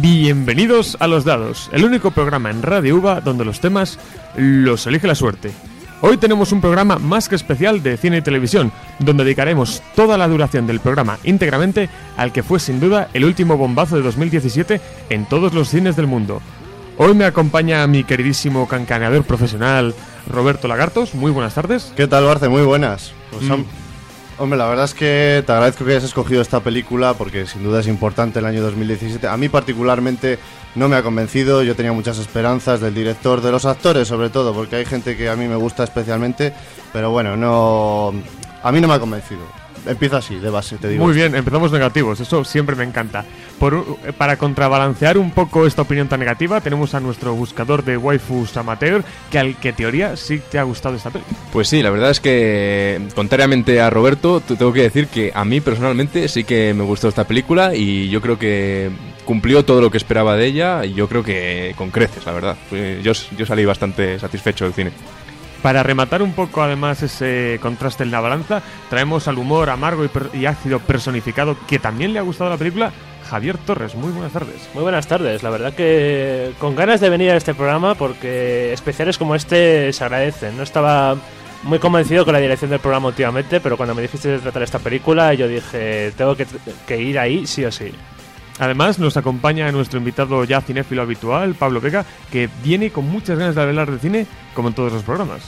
Bienvenidos a Los Dados, el único programa en Radio UVA donde los temas los elige la suerte. Hoy tenemos un programa más que especial de cine y televisión, donde dedicaremos toda la duración del programa íntegramente al que fue sin duda el último bombazo de 2017 en todos los cines del mundo. Hoy me acompaña mi queridísimo cancaneador profesional Roberto Lagartos. Muy buenas tardes. ¿Qué tal, Barce? Muy buenas. Pues, Mm. Hombre, la verdad es que te agradezco que hayas escogido esta película porque sin duda es importante el año 2017. A mí particularmente no me ha convencido, yo tenía muchas esperanzas del director, de los actores sobre todo, porque hay gente que a mí me gusta especialmente, pero bueno, no... A mí no me ha convencido. Empiezo así, de base, te digo. Muy bien, empezamos negativos, eso siempre me encanta. Por, eh, para contrabalancear un poco esta opinión tan negativa, tenemos a nuestro buscador de waifus amateur, que al que teoría sí te ha gustado esta peli. Pues sí, la verdad es que, contrariamente a Roberto, te tengo que decir que a mí personalmente sí que me gustó esta película y yo creo que cumplió todo lo que esperaba de ella y yo creo que con creces, la verdad. Yo, yo salí bastante satisfecho del cine. Para rematar un poco además ese contraste en la balanza, traemos al humor amargo y, ácido personificado que también le ha gustado la película, Javier Torres. Muy buenas tardes. Muy buenas tardes, la verdad que con ganas de venir a este programa porque especiales como este se agradecen. No estaba muy convencido con la dirección del programa últimamente, pero cuando me dijiste de tratar esta película yo dije, tengo que, que ir ahí sí o sí. Además, nos acompaña nuestro invitado ya cinéfilo habitual, Pablo Vega, que viene con muchas ganas de hablar de cine, como en todos los programas.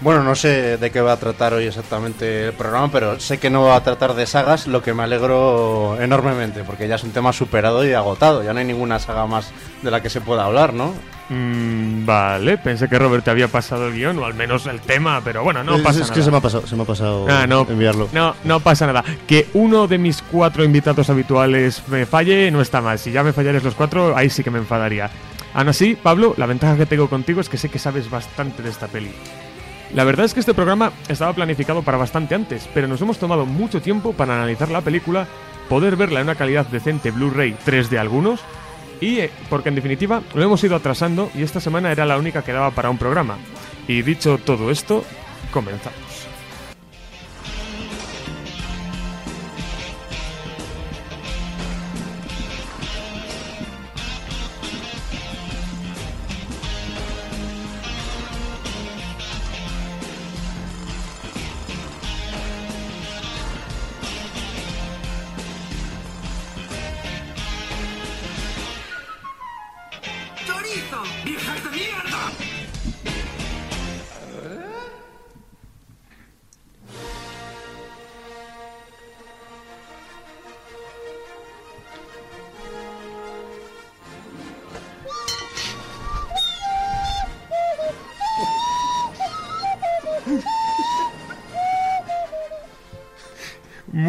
Bueno, no sé de qué va a tratar hoy exactamente el programa, pero sé que no va a tratar de sagas, lo que me alegro enormemente, porque ya es un tema superado y agotado. Ya no hay ninguna saga más de la que se pueda hablar, ¿no? Mm, vale, pensé que Robert te había pasado el guion, o al menos el tema, pero bueno, no Es- pasa es nada. que se me ha pasado, se me ha pasado Ah, no, enviarlo. No, no pasa nada. Que uno de mis cuatro invitados habituales me falle no está mal. Si ya me fallares los cuatro, ahí sí que me enfadaría. Aún así, Pablo, la ventaja que tengo contigo es que sé que sabes bastante de esta peli. La verdad es que este programa estaba planificado para bastante antes, pero nos hemos tomado mucho tiempo para analizar la película, poder verla en una calidad decente Blu-ray 3 de algunos, y eh, porque en definitiva lo hemos ido atrasando y esta semana era la única que daba para un programa. Y dicho todo esto, comenzamos.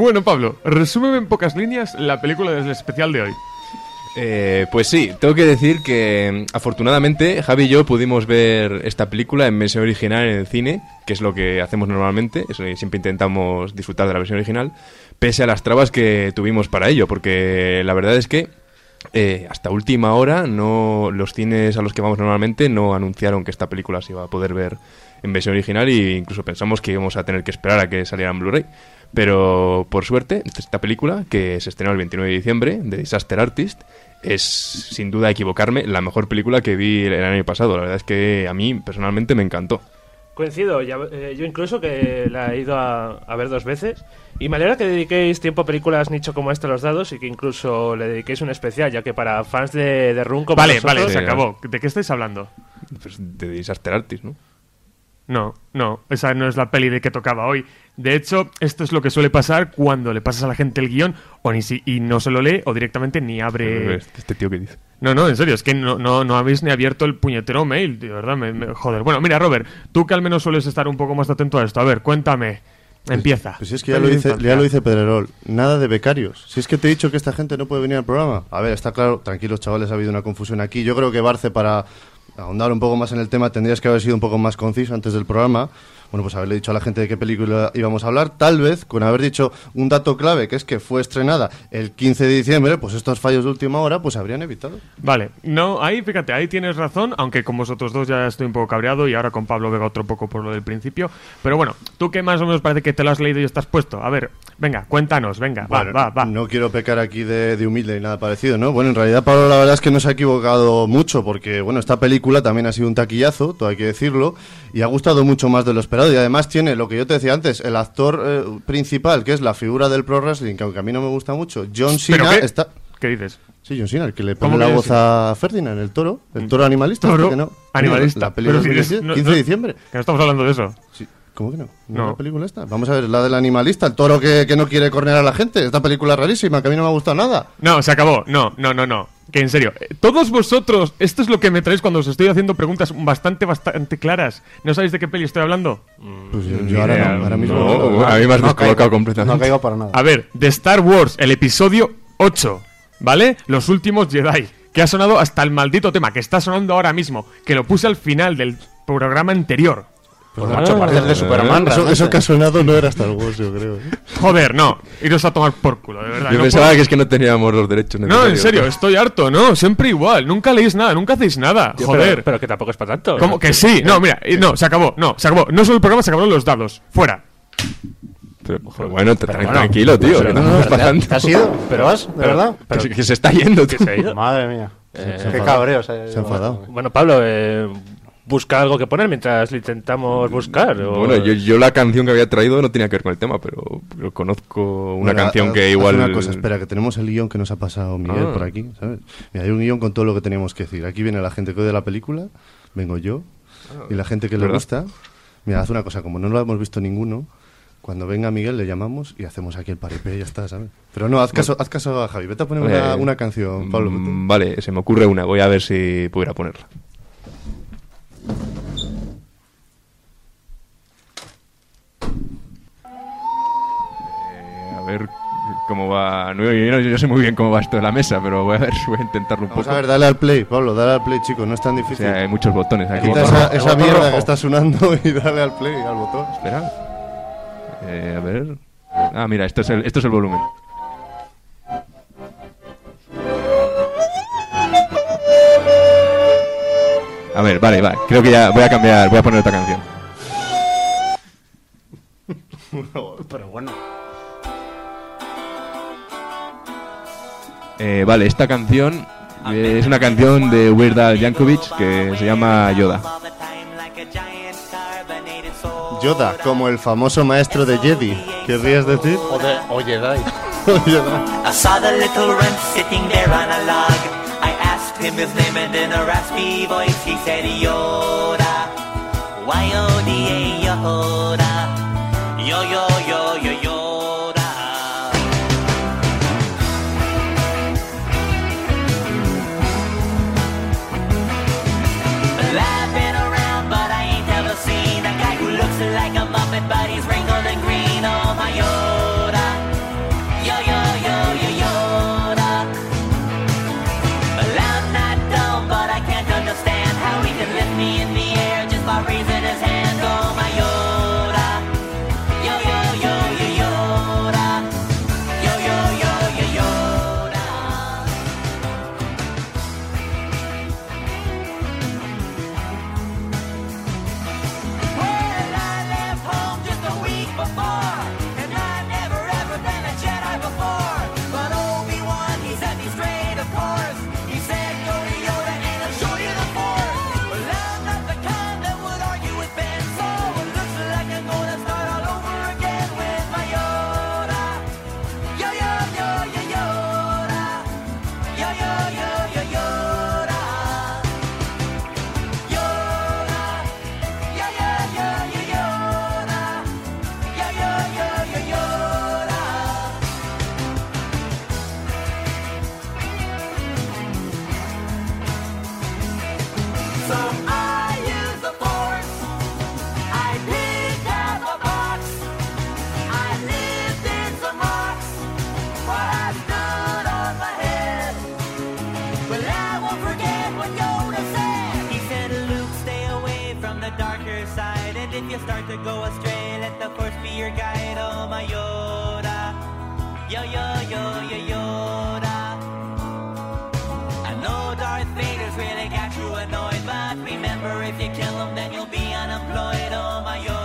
Bueno, Pablo, resúmeme en pocas líneas la película del especial de hoy. Eh, pues sí, tengo que decir que mm, afortunadamente Javi y yo pudimos ver esta película en versión original en el cine, que es lo que hacemos normalmente, eso, siempre intentamos disfrutar de la versión original, pese a las trabas que tuvimos para ello, porque la verdad es que eh, hasta última hora no los cines a los que vamos normalmente no anunciaron que esta película se iba a poder ver en versión original e incluso pensamos que íbamos a tener que esperar a que saliera en Blu-ray. Pero por suerte, esta película, que se estrenó el 29 de diciembre, de Disaster Artist, es sin duda equivocarme la mejor película que vi el año pasado. La verdad es que a mí personalmente me encantó. Coincido, ya- eh, yo incluso que la he ido a, a ver dos veces y me alegra que dediquéis tiempo a películas nicho como esta Los Dados y que incluso le dediquéis un especial, ya que para fans de, de Run como Vale, nosotros- vale, se acabó. ¿De qué estáis hablando? Pues de Disaster Artist, ¿no? No, no, esa no es la peli de que tocaba hoy. De hecho, esto es lo que suele pasar cuando le pasas a la gente el guion o ni si, y no se lo lee o directamente ni abre... Este tío que dice. No, no, en serio, es que no, no, no habéis ni abierto el puñetero mail, de verdad, me, me- joder. Bueno, mira, Robert, tú que al menos sueles estar un poco más atento a esto, a ver, cuéntame, empieza. Pues si es que ya lo, dice, ya lo dice Pedrerol, nada de becarios. Si es que te he dicho que esta gente no puede venir al programa. A ver, está claro, tranquilos chavales, ha habido una confusión aquí. Yo creo que Barce, para ahondar un poco más en el tema, tendrías que haber sido un poco más conciso antes del programa, bueno, pues haberle dicho a la gente de qué película íbamos a hablar, tal vez con haber dicho un dato clave, que es que fue estrenada el 15 de diciembre, pues estos fallos de última hora, pues se habrían evitado. Vale, no, ahí fíjate, ahí tienes razón, aunque con vosotros dos ya estoy un poco cabreado y ahora con Pablo Vega otro poco por lo del principio. Pero bueno, tú que más o menos parece que te lo has leído y estás puesto. A ver, venga, cuéntanos, venga, Bueno, va, va, va. No quiero pecar aquí de, de humilde ni nada parecido, ¿no? Bueno, en realidad Pablo la verdad es que no se ha equivocado mucho porque, bueno, esta película también ha sido un taquillazo, todo hay que decirlo, y ha gustado mucho más de lo esperado y además tiene lo que yo te decía antes, el actor eh, principal, que es la figura del pro wrestling, que aunque a mí no me gusta mucho, John ¿Pero Cena qué? está... ¿Qué dices? Sí, John Cena, el que le ¿Cómo pone la voz a Ferdinand, el toro, el toro animalista, Toro ¿este que no? animalista. La de si 2017, es- no- 15 no- de diciembre. Que no estamos hablando de eso. Sí. ¿Cómo que no? ¿No, No. la película esta? Vamos a ver, la del animalista, el toro que, que no quiere cornear a la gente. Esta película rarísima, que a mí no me ha gustado nada. No, se acabó. No, no, no, no. Que en serio, eh, todos vosotros, esto es lo que me traéis cuando os estoy haciendo preguntas bastante, bastante claras. ¿No sabéis de qué peli estoy hablando? Pues yo, ahora idea. no, ahora mismo No, no. a mí me has No descolocado caigo. completamente. No caigo para nada. A ver, de Star Wars, el episodio 8, ¿vale? Los últimos Jedi, que ha sonado hasta el maldito tema, que está sonando ahora mismo, que lo puse al final del programa anterior. Pues macho, pareces de Superman. Eso, eso que ha sonado no era Star Wars, yo creo. ¿eh? Joder, no, iros a tomar por culo, de verdad. Yo no pensaba puedo- que es que no teníamos los derechos No, en serio, estoy harto, no, siempre igual, nunca leéis nada, nunca hacéis nada, Tío, joder. Pero, pero que tampoco es para tanto. ¿Cómo que sí? No, mira, y no, se acabó, no, se acabó. No solo el programa, se acabaron los dados. Fuera. Pero, pero bueno, te- Pero tra- bueno, tranquilo, tío. pero que no no, ¿te- pasando. ¿Te has ido? ¿Pero vas? ¿De verdad? Que se- que se está yendo, tío. Que se ha ido. Madre mía. Eh, Qué cabreo. Se, Se ha enfadado. Bueno, Pablo, eh, busca algo que poner mientras le intentamos buscar. o- Bueno, yo, yo la canción que había traído no tenía que ver con el tema, pero, pero conozco una Bueno, canción haz- que haz igual... una cosa, espera, que tenemos el guion que nos ha pasado Miguel Ah. por aquí, ¿sabes? Mira, hay un guion con todo lo que teníamos que decir. Aquí viene la gente que odia la película, vengo yo, y la gente que le ¿verdad? gusta. Mira, haz una cosa, como no lo hemos visto ninguno, cuando venga Miguel le llamamos y hacemos aquí el paripé y ya está, ¿sabes? Pero no, haz caso, haz caso a Javi. Vete a poner una, Eh, una canción, Pablo. vete. Vale, se me ocurre una. Voy a ver si pudiera ponerla. Eh, a ver cómo va. No, yo, yo sé muy bien cómo va esto de la mesa, pero voy a ver, voy a intentarlo un Vamos poco. a ver, dale al play, Pablo, dale al play, chicos, no es tan O difícil. sea, hay muchos botones aquí. Quita esa, mierda rojo. que está sonando y dale al play, al botón. Espera. Eh, a ver. Ah, mira, esto es el, esto es el volumen. A ver, vale, vale. Creo que ya voy a cambiar, voy a poner otra canción. Pero bueno. Eh, vale, esta canción eh, es una canción de Weird Al Yankovic que se llama Yoda. Yoda, como el famoso maestro de Jedi. ¿Querrías decir? O de, oye, Dai. Yoda. I saw the little wren sitting there on a log. Him his name and in a raspy voice he said Yoda. Y-O-D-A Yoda. Yo if to go astray, let the force be your guide, oh my Yoda. Yo, yo, yo, yo, Yoda. I know Darth Vader's really got you annoyed, but remember if you kill him, then you'll be unemployed, oh my Yoda.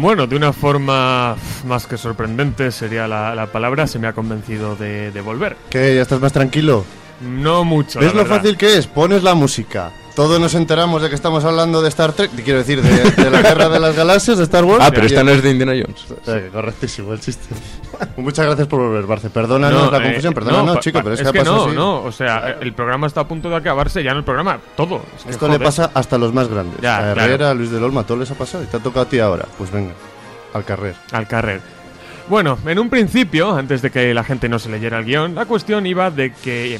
Bueno, de una forma más que sorprendente sería la, la palabra, se me ha convencido de, de volver. ¿Qué? ¿Ya estás más tranquilo? No mucho. ¿Ves la lo verdad. fácil que es? Pones la música. Todos nos enteramos de que estamos hablando de Star Trek, quiero decir, de, de la guerra de las galaxias, de Star Wars. Ah, pero esta no es de Indiana Jones. Eh, correctísimo el chiste. Muchas gracias por volver, Barce. Perdónanos la eh, confusión, perdónanos, no, pa- chico, pa- pero es, es que, que ha pasado no, así. no, o sea, el programa está a punto de acabarse, ya no el programa, todo. Es que, Esto le pasa hasta a los más grandes. Ya, a claro. Herrera, a Luis del Olmo, a todos les ha pasado y te ha tocado a ti ahora. Pues venga, al carrer. al carrer. Bueno, en un principio, antes de que la gente no se leyera el guion, la cuestión iba de que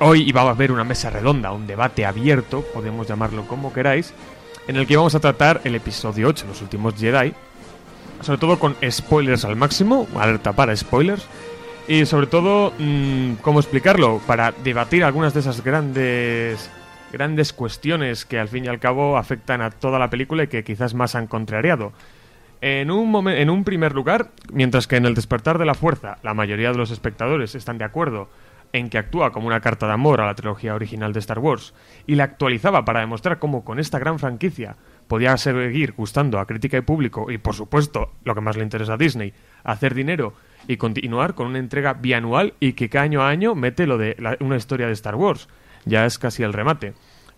hoy iba a haber una mesa redonda, un debate abierto, podemos llamarlo como queráis, en el que íbamos a tratar el episodio 8, los últimos Jedi, sobre todo con spoilers al máximo, alerta para spoilers, y sobre todo, mm, ¿cómo explicarlo? Para debatir algunas de esas grandes grandes cuestiones que al fin y al cabo afectan a toda la película y que quizás más han contrariado. En un, en un primer lugar, mientras que en El despertar de la fuerza la mayoría de los espectadores están de acuerdo en que actúa como una carta de amor a la trilogía original de Star Wars y la actualizaba para demostrar cómo con esta gran franquicia podía seguir gustando a crítica y público y por supuesto, lo que más le interesa a Disney, hacer dinero y continuar con una entrega bianual y que cada año a año mete lo de la- una historia de Star Wars. Ya es casi el remate.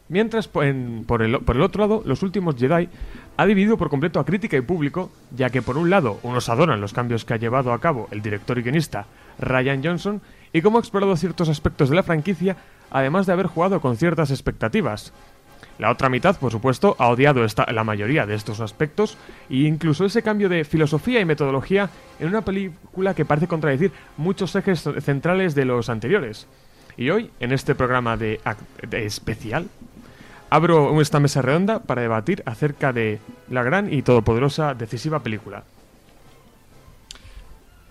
Mientras, en- por, el, por el otro lado, Los Últimos Jedi ha dividido por completo a crítica y público, ya que por un lado unos adoran los cambios que ha llevado a cabo el director y guionista Ryan Johnson y cómo ha explorado ciertos aspectos de la franquicia, además de haber jugado con ciertas expectativas. La otra mitad, por supuesto, ha odiado esta- la mayoría de estos aspectos e incluso ese cambio de filosofía y metodología en una película que parece contradecir muchos ejes centrales de los anteriores. Y hoy, en este programa de, de especial, abro esta mesa redonda para debatir acerca de la gran y todopoderosa decisiva película.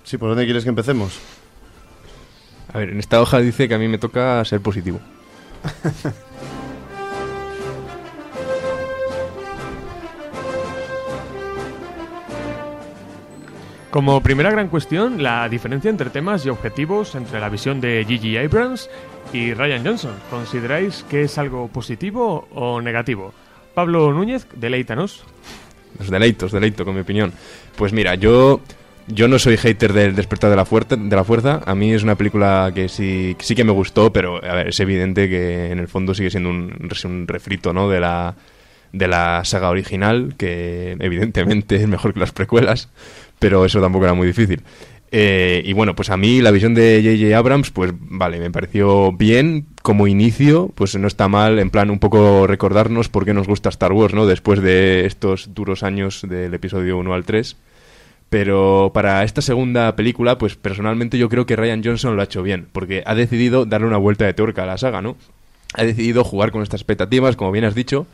Sí, ¿por dónde quieres que empecemos? A ver, en esta hoja dice que a mí me toca ser positivo. Como primera gran cuestión, la diferencia entre temas y objetivos entre la visión de Gigi Abrams y Ryan Johnson. ¿Consideráis que es algo positivo o negativo? Pablo Núñez, deleítanos. Os deleito, os deleito con mi opinión. Pues mira, yo yo no soy hater del Despertar de la, Fuerza, de la Fuerza. A mí es una película que sí, sí que me gustó, pero es evidente que en el fondo sigue siendo un, un refrito ¿no? de, la, de la saga original, que evidentemente es mejor que las precuelas, pero eso tampoco era muy difícil. Eh, y bueno, pues a mí la visión de J.J. Abrams, pues vale, me pareció bien como inicio, pues no está mal, en plan un poco recordarnos por qué nos gusta Star Wars, ¿no? Después de estos duros años del episodio 1 al 3, Pero para esta segunda película, pues personalmente yo creo que Ryan Johnson lo ha hecho bien, porque ha decidido darle una vuelta de tuerca a la saga, ¿no? Ha decidido jugar con estas expectativas, como bien has dicho,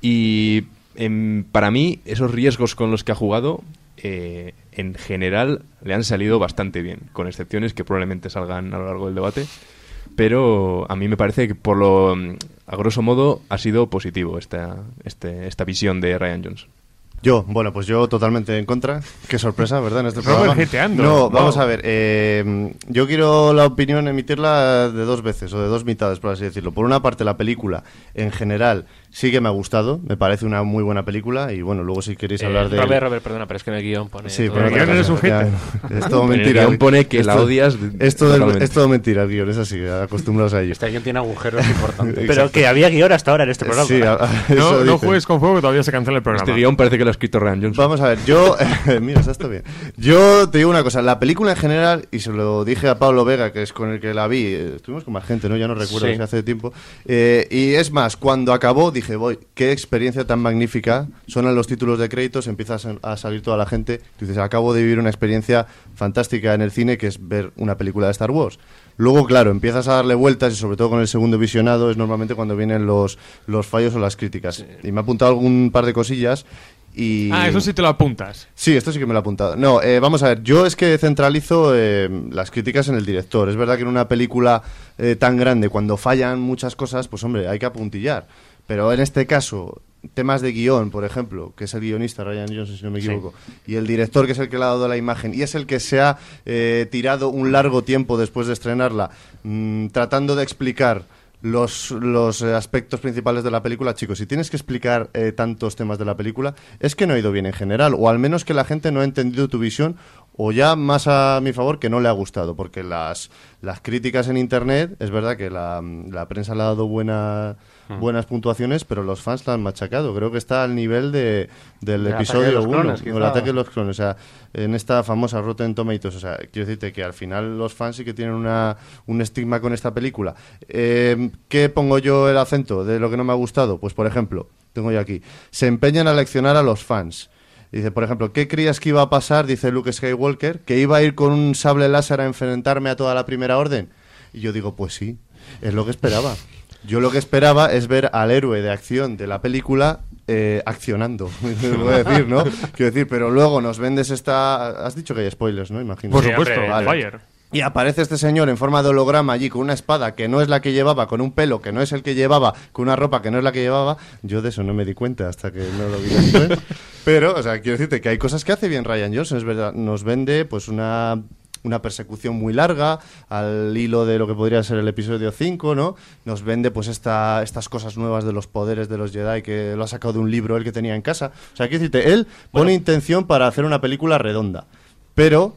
y em, para mí esos riesgos con los que ha jugado, eh, en general, le han salido bastante bien, con excepciones que probablemente salgan a lo largo del debate. Pero a mí me parece que, por lo, mm, a grosso modo, ha sido positivo esta, este- esta visión de Ryan Johnson. Yo, bueno, pues yo totalmente en contra. Qué sorpresa, ¿verdad? En este programa. No, vamos a ver. eh, yo quiero la opinión emitirla de dos veces, o de dos mitades, por así decirlo. Por una parte, la película, en general, sí que me ha gustado. Me parece una muy buena película. Y bueno, luego si queréis Eh, hablar de... Robert, Robert, perdona, pero es que en el guion pone. Sí, pero el guion eres un Es todo En el mentira. guion pone que la odias Es todo, es todo mentira el guion, es así, acostumbrados a ello. Este alguien tiene agujeros importantes. Pero que había guion hasta ahora en este programa. Sí, a- No, no juegues con fuego que todavía se cancela el programa. Este guion parece que lo ha escrito Ryan Johnson. Vamos a ver, yo. mira, está bien. Yo te digo una cosa: la película en general, y se lo dije a Pablo Vega, que es con el que la vi, eh, estuvimos con más gente, ¿no? Ya no recuerdo Sí. si hace tiempo. eh, y es más, cuando acabó, dije, voy, qué experiencia tan magnífica. Sonan los títulos de créditos, empieza a salir toda la gente. Tú dices, acabo de vivir una experiencia fantástica en el cine, que es ver una película de Star Wars. Luego, claro, empiezas a darle vueltas y sobre todo con el segundo visionado es normalmente cuando vienen los, los fallos o las críticas. Y me ha apuntado algún par de cosillas y... Ah, eso sí te lo apuntas. Sí, esto sí que me lo he apuntado. No, eh, vamos a ver, yo es que centralizo eh, las críticas en el director. Es verdad que en una película eh, tan grande, cuando fallan muchas cosas, pues hombre, hay que apuntillar. Pero en este caso, temas de guion, por ejemplo, que es el guionista Ryan Johnson, si no me equivoco, y el director, que es el que le ha dado la imagen, y es el que se ha eh, tirado un largo tiempo después de estrenarla, mm, tratando de explicar los, los eh, aspectos principales de la película, chicos, si tienes que explicar eh, tantos temas de la película, es que no ha ido bien en general, o al menos que la gente no ha entendido tu visión, o ya más a mi favor que no le ha gustado, porque las, las críticas en internet, es verdad que la, la prensa le ha dado buena, buenas puntuaciones, pero los fans la han machacado. Creo que está al nivel de, del de episodio los 1, clones, o quizá. el ataque de los clones, o sea, en esta famosa Rotten Tomatoes, o sea, quiero decirte que al final los fans sí que tienen una, un estigma con esta película. Eh, ¿Qué pongo yo el acento de lo que no me ha gustado? Pues, por ejemplo, tengo yo aquí, se empeñan a leccionar a los fans. Dice, por ejemplo, ¿qué creías que iba a pasar? Dice Luke Skywalker, que iba a ir con un sable láser a enfrentarme a toda la primera orden. Y yo digo, pues sí, es lo que esperaba. Yo lo que esperaba es ver al héroe de acción de la película eh, accionando, voy a decir, ¿no? Quiero decir, pero luego nos vendes esta... Has dicho que hay spoilers, ¿no? Imagino. Por supuesto, vale. fire. Y aparece este señor en forma de holograma allí con una espada que no es la que llevaba, con un pelo que no es el que llevaba, con una ropa que no es la que llevaba. Yo de eso no me di cuenta hasta que no lo vi después. Pero, o sea, quiero decirte que hay cosas que hace bien Ryan Johnson, es verdad. Nos vende pues una una persecución muy larga al hilo de lo que podría ser el episodio 5, ¿no? Nos vende pues esta, estas cosas nuevas de los poderes de los Jedi que lo ha sacado de un libro él que tenía en casa. O sea, quiero decirte, él pone intención para hacer una película redonda, pero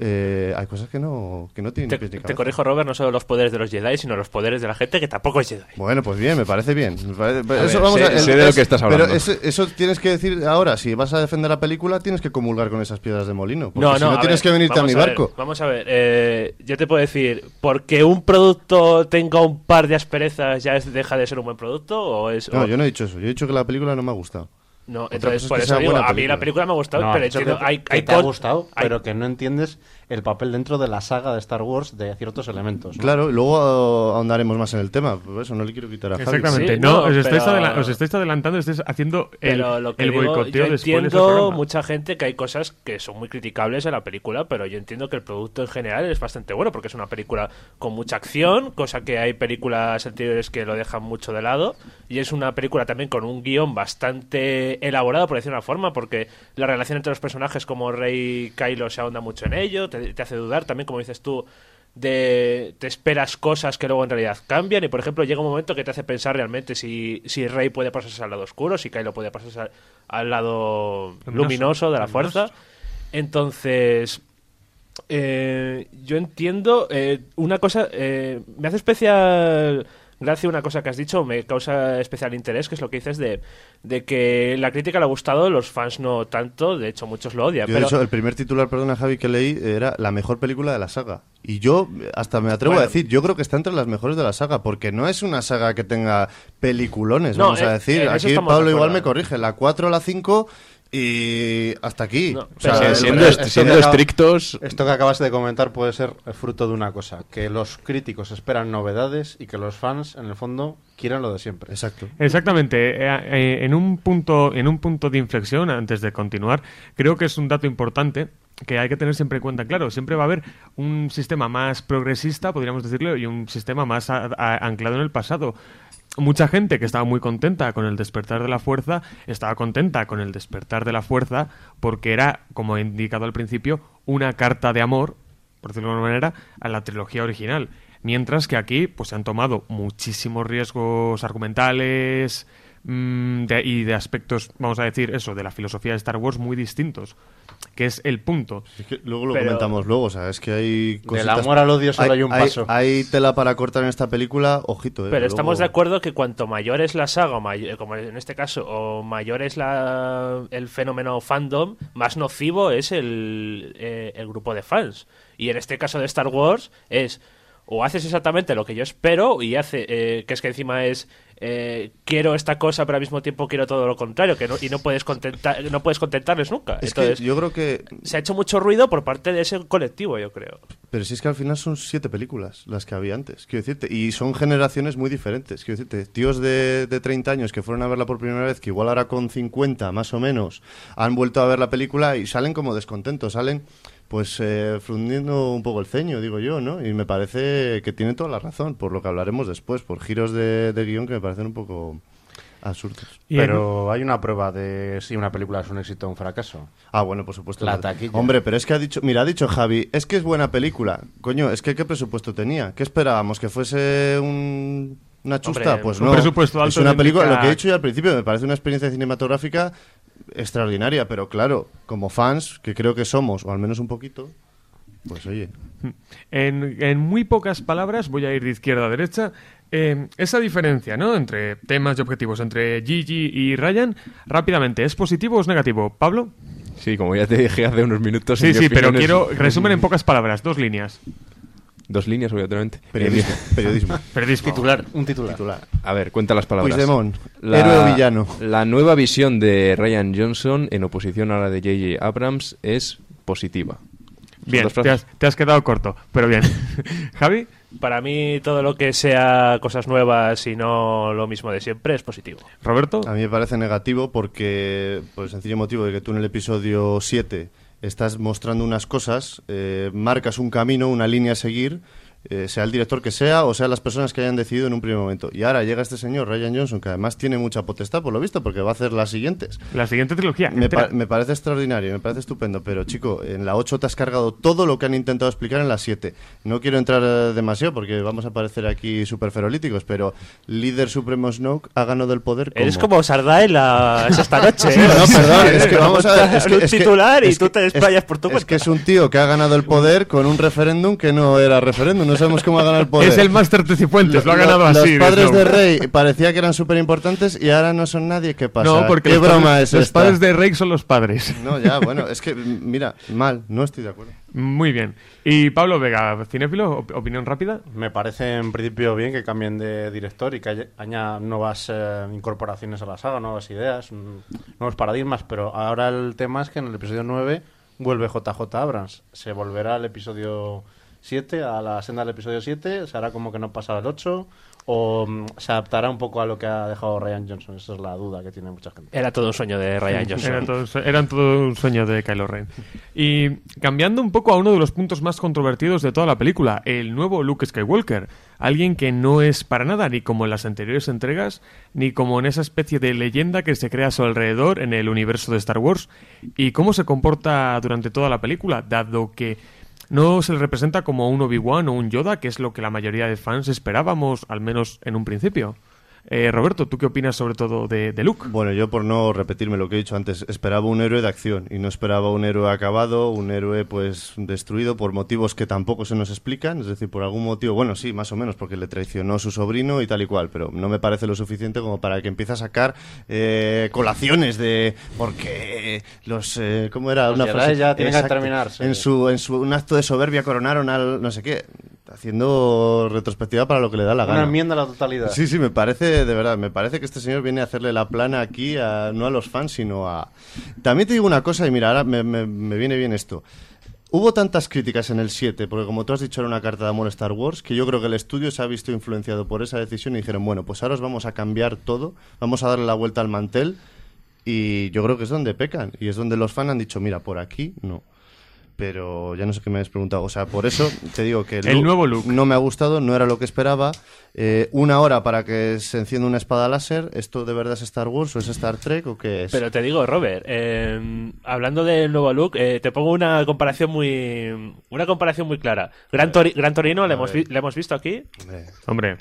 eh, hay cosas que no, que no tienen Te, ni te corrijo, Robert, no solo los poderes de los Jedi, sino los poderes de la gente que tampoco es Jedi. Bueno, pues bien, me parece bien. Me parece- pero A eso ver, vamos sé- a- el- sé de lo que estás hablando. Pero eso, eso tienes que decir ahora, si vas a defender la película, tienes que comulgar con esas piedras de molino. Porque si no, tienes ver, que venirte a mi ver, barco. vamos a ver, eh, yo te puedo decir, ¿porque un producto tenga un par de asperezas ya es- deja de ser un buen producto? ¿O es, No, o- yo no he dicho eso. Yo he dicho que la película no me ha gustado. No, entonces por eso digo, a mí la película. me ha gustado, No, pero entiendo, que, hay, que hay te ha gustado, hay- pero que no entiendes el papel dentro de la saga de Star Wars de ciertos elementos. ¿no? Claro, luego ahondaremos más en el tema. Por eso no le quiero quitar a Javi. Exactamente. Sí, no, no, os, estáis pero- os estáis adelantando, estáis haciendo el, Pero lo que el digo, boicoteo yo entiendo mucha gente que hay cosas que son muy criticables en la película, pero yo entiendo que el producto en general es bastante bueno porque es una película con mucha acción, cosa que hay películas anteriores que lo dejan mucho de lado, y es una película también con un guion bastante elaborado, por decir una forma, porque la relación entre los personajes como Rey y Kylo se ahonda mucho en ello, te, te hace dudar también, como dices tú, de te esperas cosas que luego en realidad cambian y por ejemplo llega un momento que te hace pensar realmente si, si Rey puede pasarse al lado oscuro, si Kylo puede pasarse al, al lado Luminoso. luminoso de la Luminoso. fuerza. Entonces, eh, yo entiendo eh, una cosa, eh, me hace especial gracia una cosa que has dicho, me causa especial interés, que es lo que dices de, de que la crítica le ha gustado, los fans no tanto, de hecho muchos lo odian. Yo, pero, de hecho, el primer titular, perdona Javi, que leí era la mejor película de la saga. Y yo hasta me atrevo Bueno. a decir, yo creo que está entre las mejores de la saga, porque no es una saga que tenga peliculones, No, vamos a eh, decir. eso Aquí Pablo igual me corrige. La 4 o la 5 Y hasta aquí. No, O sea, siendo esto estrictos, Esto que acabas de comentar puede ser el fruto de una cosa, que los críticos esperan novedades y que los fans, en el fondo, quieran lo de siempre. Exacto. Exactamente. Eh, eh, en, un punto, en un punto de inflexión, antes de continuar, creo que es un dato importante que hay que tener siempre en cuenta. Claro, siempre va a haber un sistema más progresista, podríamos decirlo, y un sistema más a- a- anclado en el pasado. Mucha gente que estaba muy contenta con el despertar de la fuerza, estaba contenta con el despertar de la fuerza porque era, como he indicado al principio, una carta de amor, por decirlo de alguna manera, a la trilogía original. Mientras que aquí pues se han tomado muchísimos riesgos argumentales mm, de- y de aspectos, vamos a decir eso, de la filosofía de Star Wars muy distintos, que es el punto. Es que luego lo Pero- comentamos luego, o sea, es que hay Del amor al odio solo hay un paso. Hay tela para cortar en esta película, ojito, eh. Pero luego- estamos de acuerdo que cuanto mayor es la saga, o may- como en este caso, o mayor es la, el fenómeno fandom, más nocivo es el, eh, el grupo de fans. Y en este caso de Star Wars es o haces exactamente lo que yo espero y hace eh, que es que encima es eh, quiero esta cosa pero al mismo tiempo quiero todo lo contrario que no, y no puedes contentar no puedes contentarles nunca Es entonces que yo creo que... se ha hecho mucho ruido por parte de ese colectivo yo creo Pero si es que al final son siete películas las que había antes, quiero decirte. Y son generaciones muy diferentes, quiero decirte. Tíos de, de 30 años que fueron a verla por primera vez, que igual ahora con 50 más o menos, han vuelto a ver la película y salen como descontentos, salen pues eh, fundiendo un poco el ceño, digo yo, ¿no? Y me parece que tienen toda la razón, por lo que hablaremos después, por giros de, de guion que me parecen un poco absurdos. Y Pero hay una prueba de si una película es un éxito o un fracaso. Ah, bueno, por supuesto. La taquilla. Hombre, pero es que ha dicho, mira, ha dicho Javi, es que es buena película. Coño, es que qué presupuesto tenía. ¿Qué esperábamos? ¿Que fuese un- una chusta? Hombre, pues un no. presupuesto alto es una película, lo que he dicho yo al principio, me parece una experiencia cinematográfica extraordinaria, pero claro, como fans, que creo que somos, o al menos un poquito, pues oye. En, en muy pocas palabras, voy a ir de izquierda a derecha, eh, esa diferencia ¿no? entre temas y objetivos entre Gigi y Ryan, rápidamente, ¿es positivo o es negativo? ¿Pablo? sí, como ya te dije hace unos minutos. Sí, sí, pero quiero resumen en pocas palabras, dos líneas. Dos líneas, obviamente. Periodismo. Eh, periodismo. Periodismo. Titular, un titular. Titular. A ver, cuenta las palabras. Puigdemont, héroe o villano. La nueva visión de Ryan Johnson, en oposición a la de J.J. Abrams, es positiva. Bien, te has, te has quedado corto, pero bien. Javi, para mí todo lo que sea cosas nuevas y no lo mismo de siempre es positivo Roberto. A mí me parece negativo porque, por el sencillo motivo de que tú en el episodio 7 estás mostrando unas cosas, eh, marcas un camino, una línea a seguir, eh, sea el director que sea o sea las personas que hayan decidido en un primer momento. Y ahora llega este señor, Ryan Johnson, que además tiene mucha potestad, por lo visto, porque va a hacer las siguientes. La siguiente trilogía. Me, entera. pa- me parece extraordinario, me parece estupendo, pero chico, en la 8 te has cargado todo lo que han intentado explicar en la 7. No quiero entrar eh, demasiado porque vamos a parecer aquí súper ferolíticos, pero líder supremo Snoke ha ganado el poder como... eres como Sarda en la es esta noche ¿eh? No, perdón, es que vamos a ver. Es que, un es que- titular y es tú te desplayas por tu cuenta es que es un tío que ha ganado el poder con un referéndum que no era referéndum. No sabemos cómo ha ganado el poder. Es el Máster de Cifuentes, lo ha ganado los así. padres eso. de Rey parecía que eran súper importantes y ahora no son nadie. ¿Qué pasa? No, porque ¿Qué los broma padres, es los esta? padres de Rey son los padres. No, ya, bueno, es que, mira, mal, no estoy de acuerdo. Muy bien. Y Pablo Vega, cinéfilo, op- opinión rápida. Me parece en principio bien que cambien de director y que añadan nuevas eh, incorporaciones a la saga, nuevas ideas, mm, nuevos paradigmas, pero ahora el tema es que en el episodio 9 vuelve JJ Abrams. Se volverá al episodio 7, a la senda del episodio 7, se hará como que no pasa el 8 o mm, se adaptará un poco a lo que ha dejado Ryan Johnson. Esa es la duda que tiene mucha gente. era todo un sueño de Ryan Johnson Era todo, eran todo un sueño de Kylo Ren. Y cambiando un poco a uno de los puntos más controvertidos de toda la película, el nuevo Luke Skywalker. Alguien que no es para nada ni como en las anteriores entregas, ni como en esa especie de leyenda que se crea a su alrededor en el universo de Star Wars. Y cómo se comporta durante toda la película, dado que no se le representa como un Obi-Wan o un Yoda, que es lo que la mayoría de fans esperábamos, al menos en un principio. Eh, Roberto, ¿tú qué opinas sobre todo de, de Luke? Bueno, yo por no repetirme lo que he dicho antes, esperaba un héroe de acción y no esperaba un héroe acabado, un héroe pues destruido por motivos que tampoco se nos explican, es decir, por algún motivo, bueno, sí, más o menos, porque le traicionó su sobrino y tal y cual, pero no me parece lo suficiente como para que empiece a sacar eh, colaciones de porque los eh, ¿cómo era Los una frase? ya tienen que terminarse. En su en su un acto de soberbia coronaron al no sé qué. Haciendo retrospectiva para lo que le da la Una gana. enmienda a la totalidad. Sí, sí, me parece, de verdad, me parece que este señor viene a hacerle la plana aquí, a- no a los fans, sino a... También te digo una cosa, y mira, ahora me, me- me viene bien esto. Hubo tantas críticas en el 7, porque como tú has dicho era una carta de amor a Star Wars, que yo creo que el estudio se ha visto influenciado por esa decisión y dijeron, bueno, pues ahora os vamos a cambiar todo, vamos a darle la vuelta al mantel, y yo creo que es donde pecan, y es donde los fans han dicho, mira, por aquí no. Pero ya no sé qué me habéis preguntado. O sea, por eso te digo que El nuevo look. no me ha gustado, no era lo que esperaba. Eh, una hora para que se encienda una espada láser. ¿Esto de verdad es Star Wars o es Star Trek o qué es? Pero te digo, Robert, eh, hablando del nuevo look, eh, te pongo una comparación muy una comparación muy clara. Gran, Tori- Gran Torino, le hemos, le hemos visto aquí. Hombre,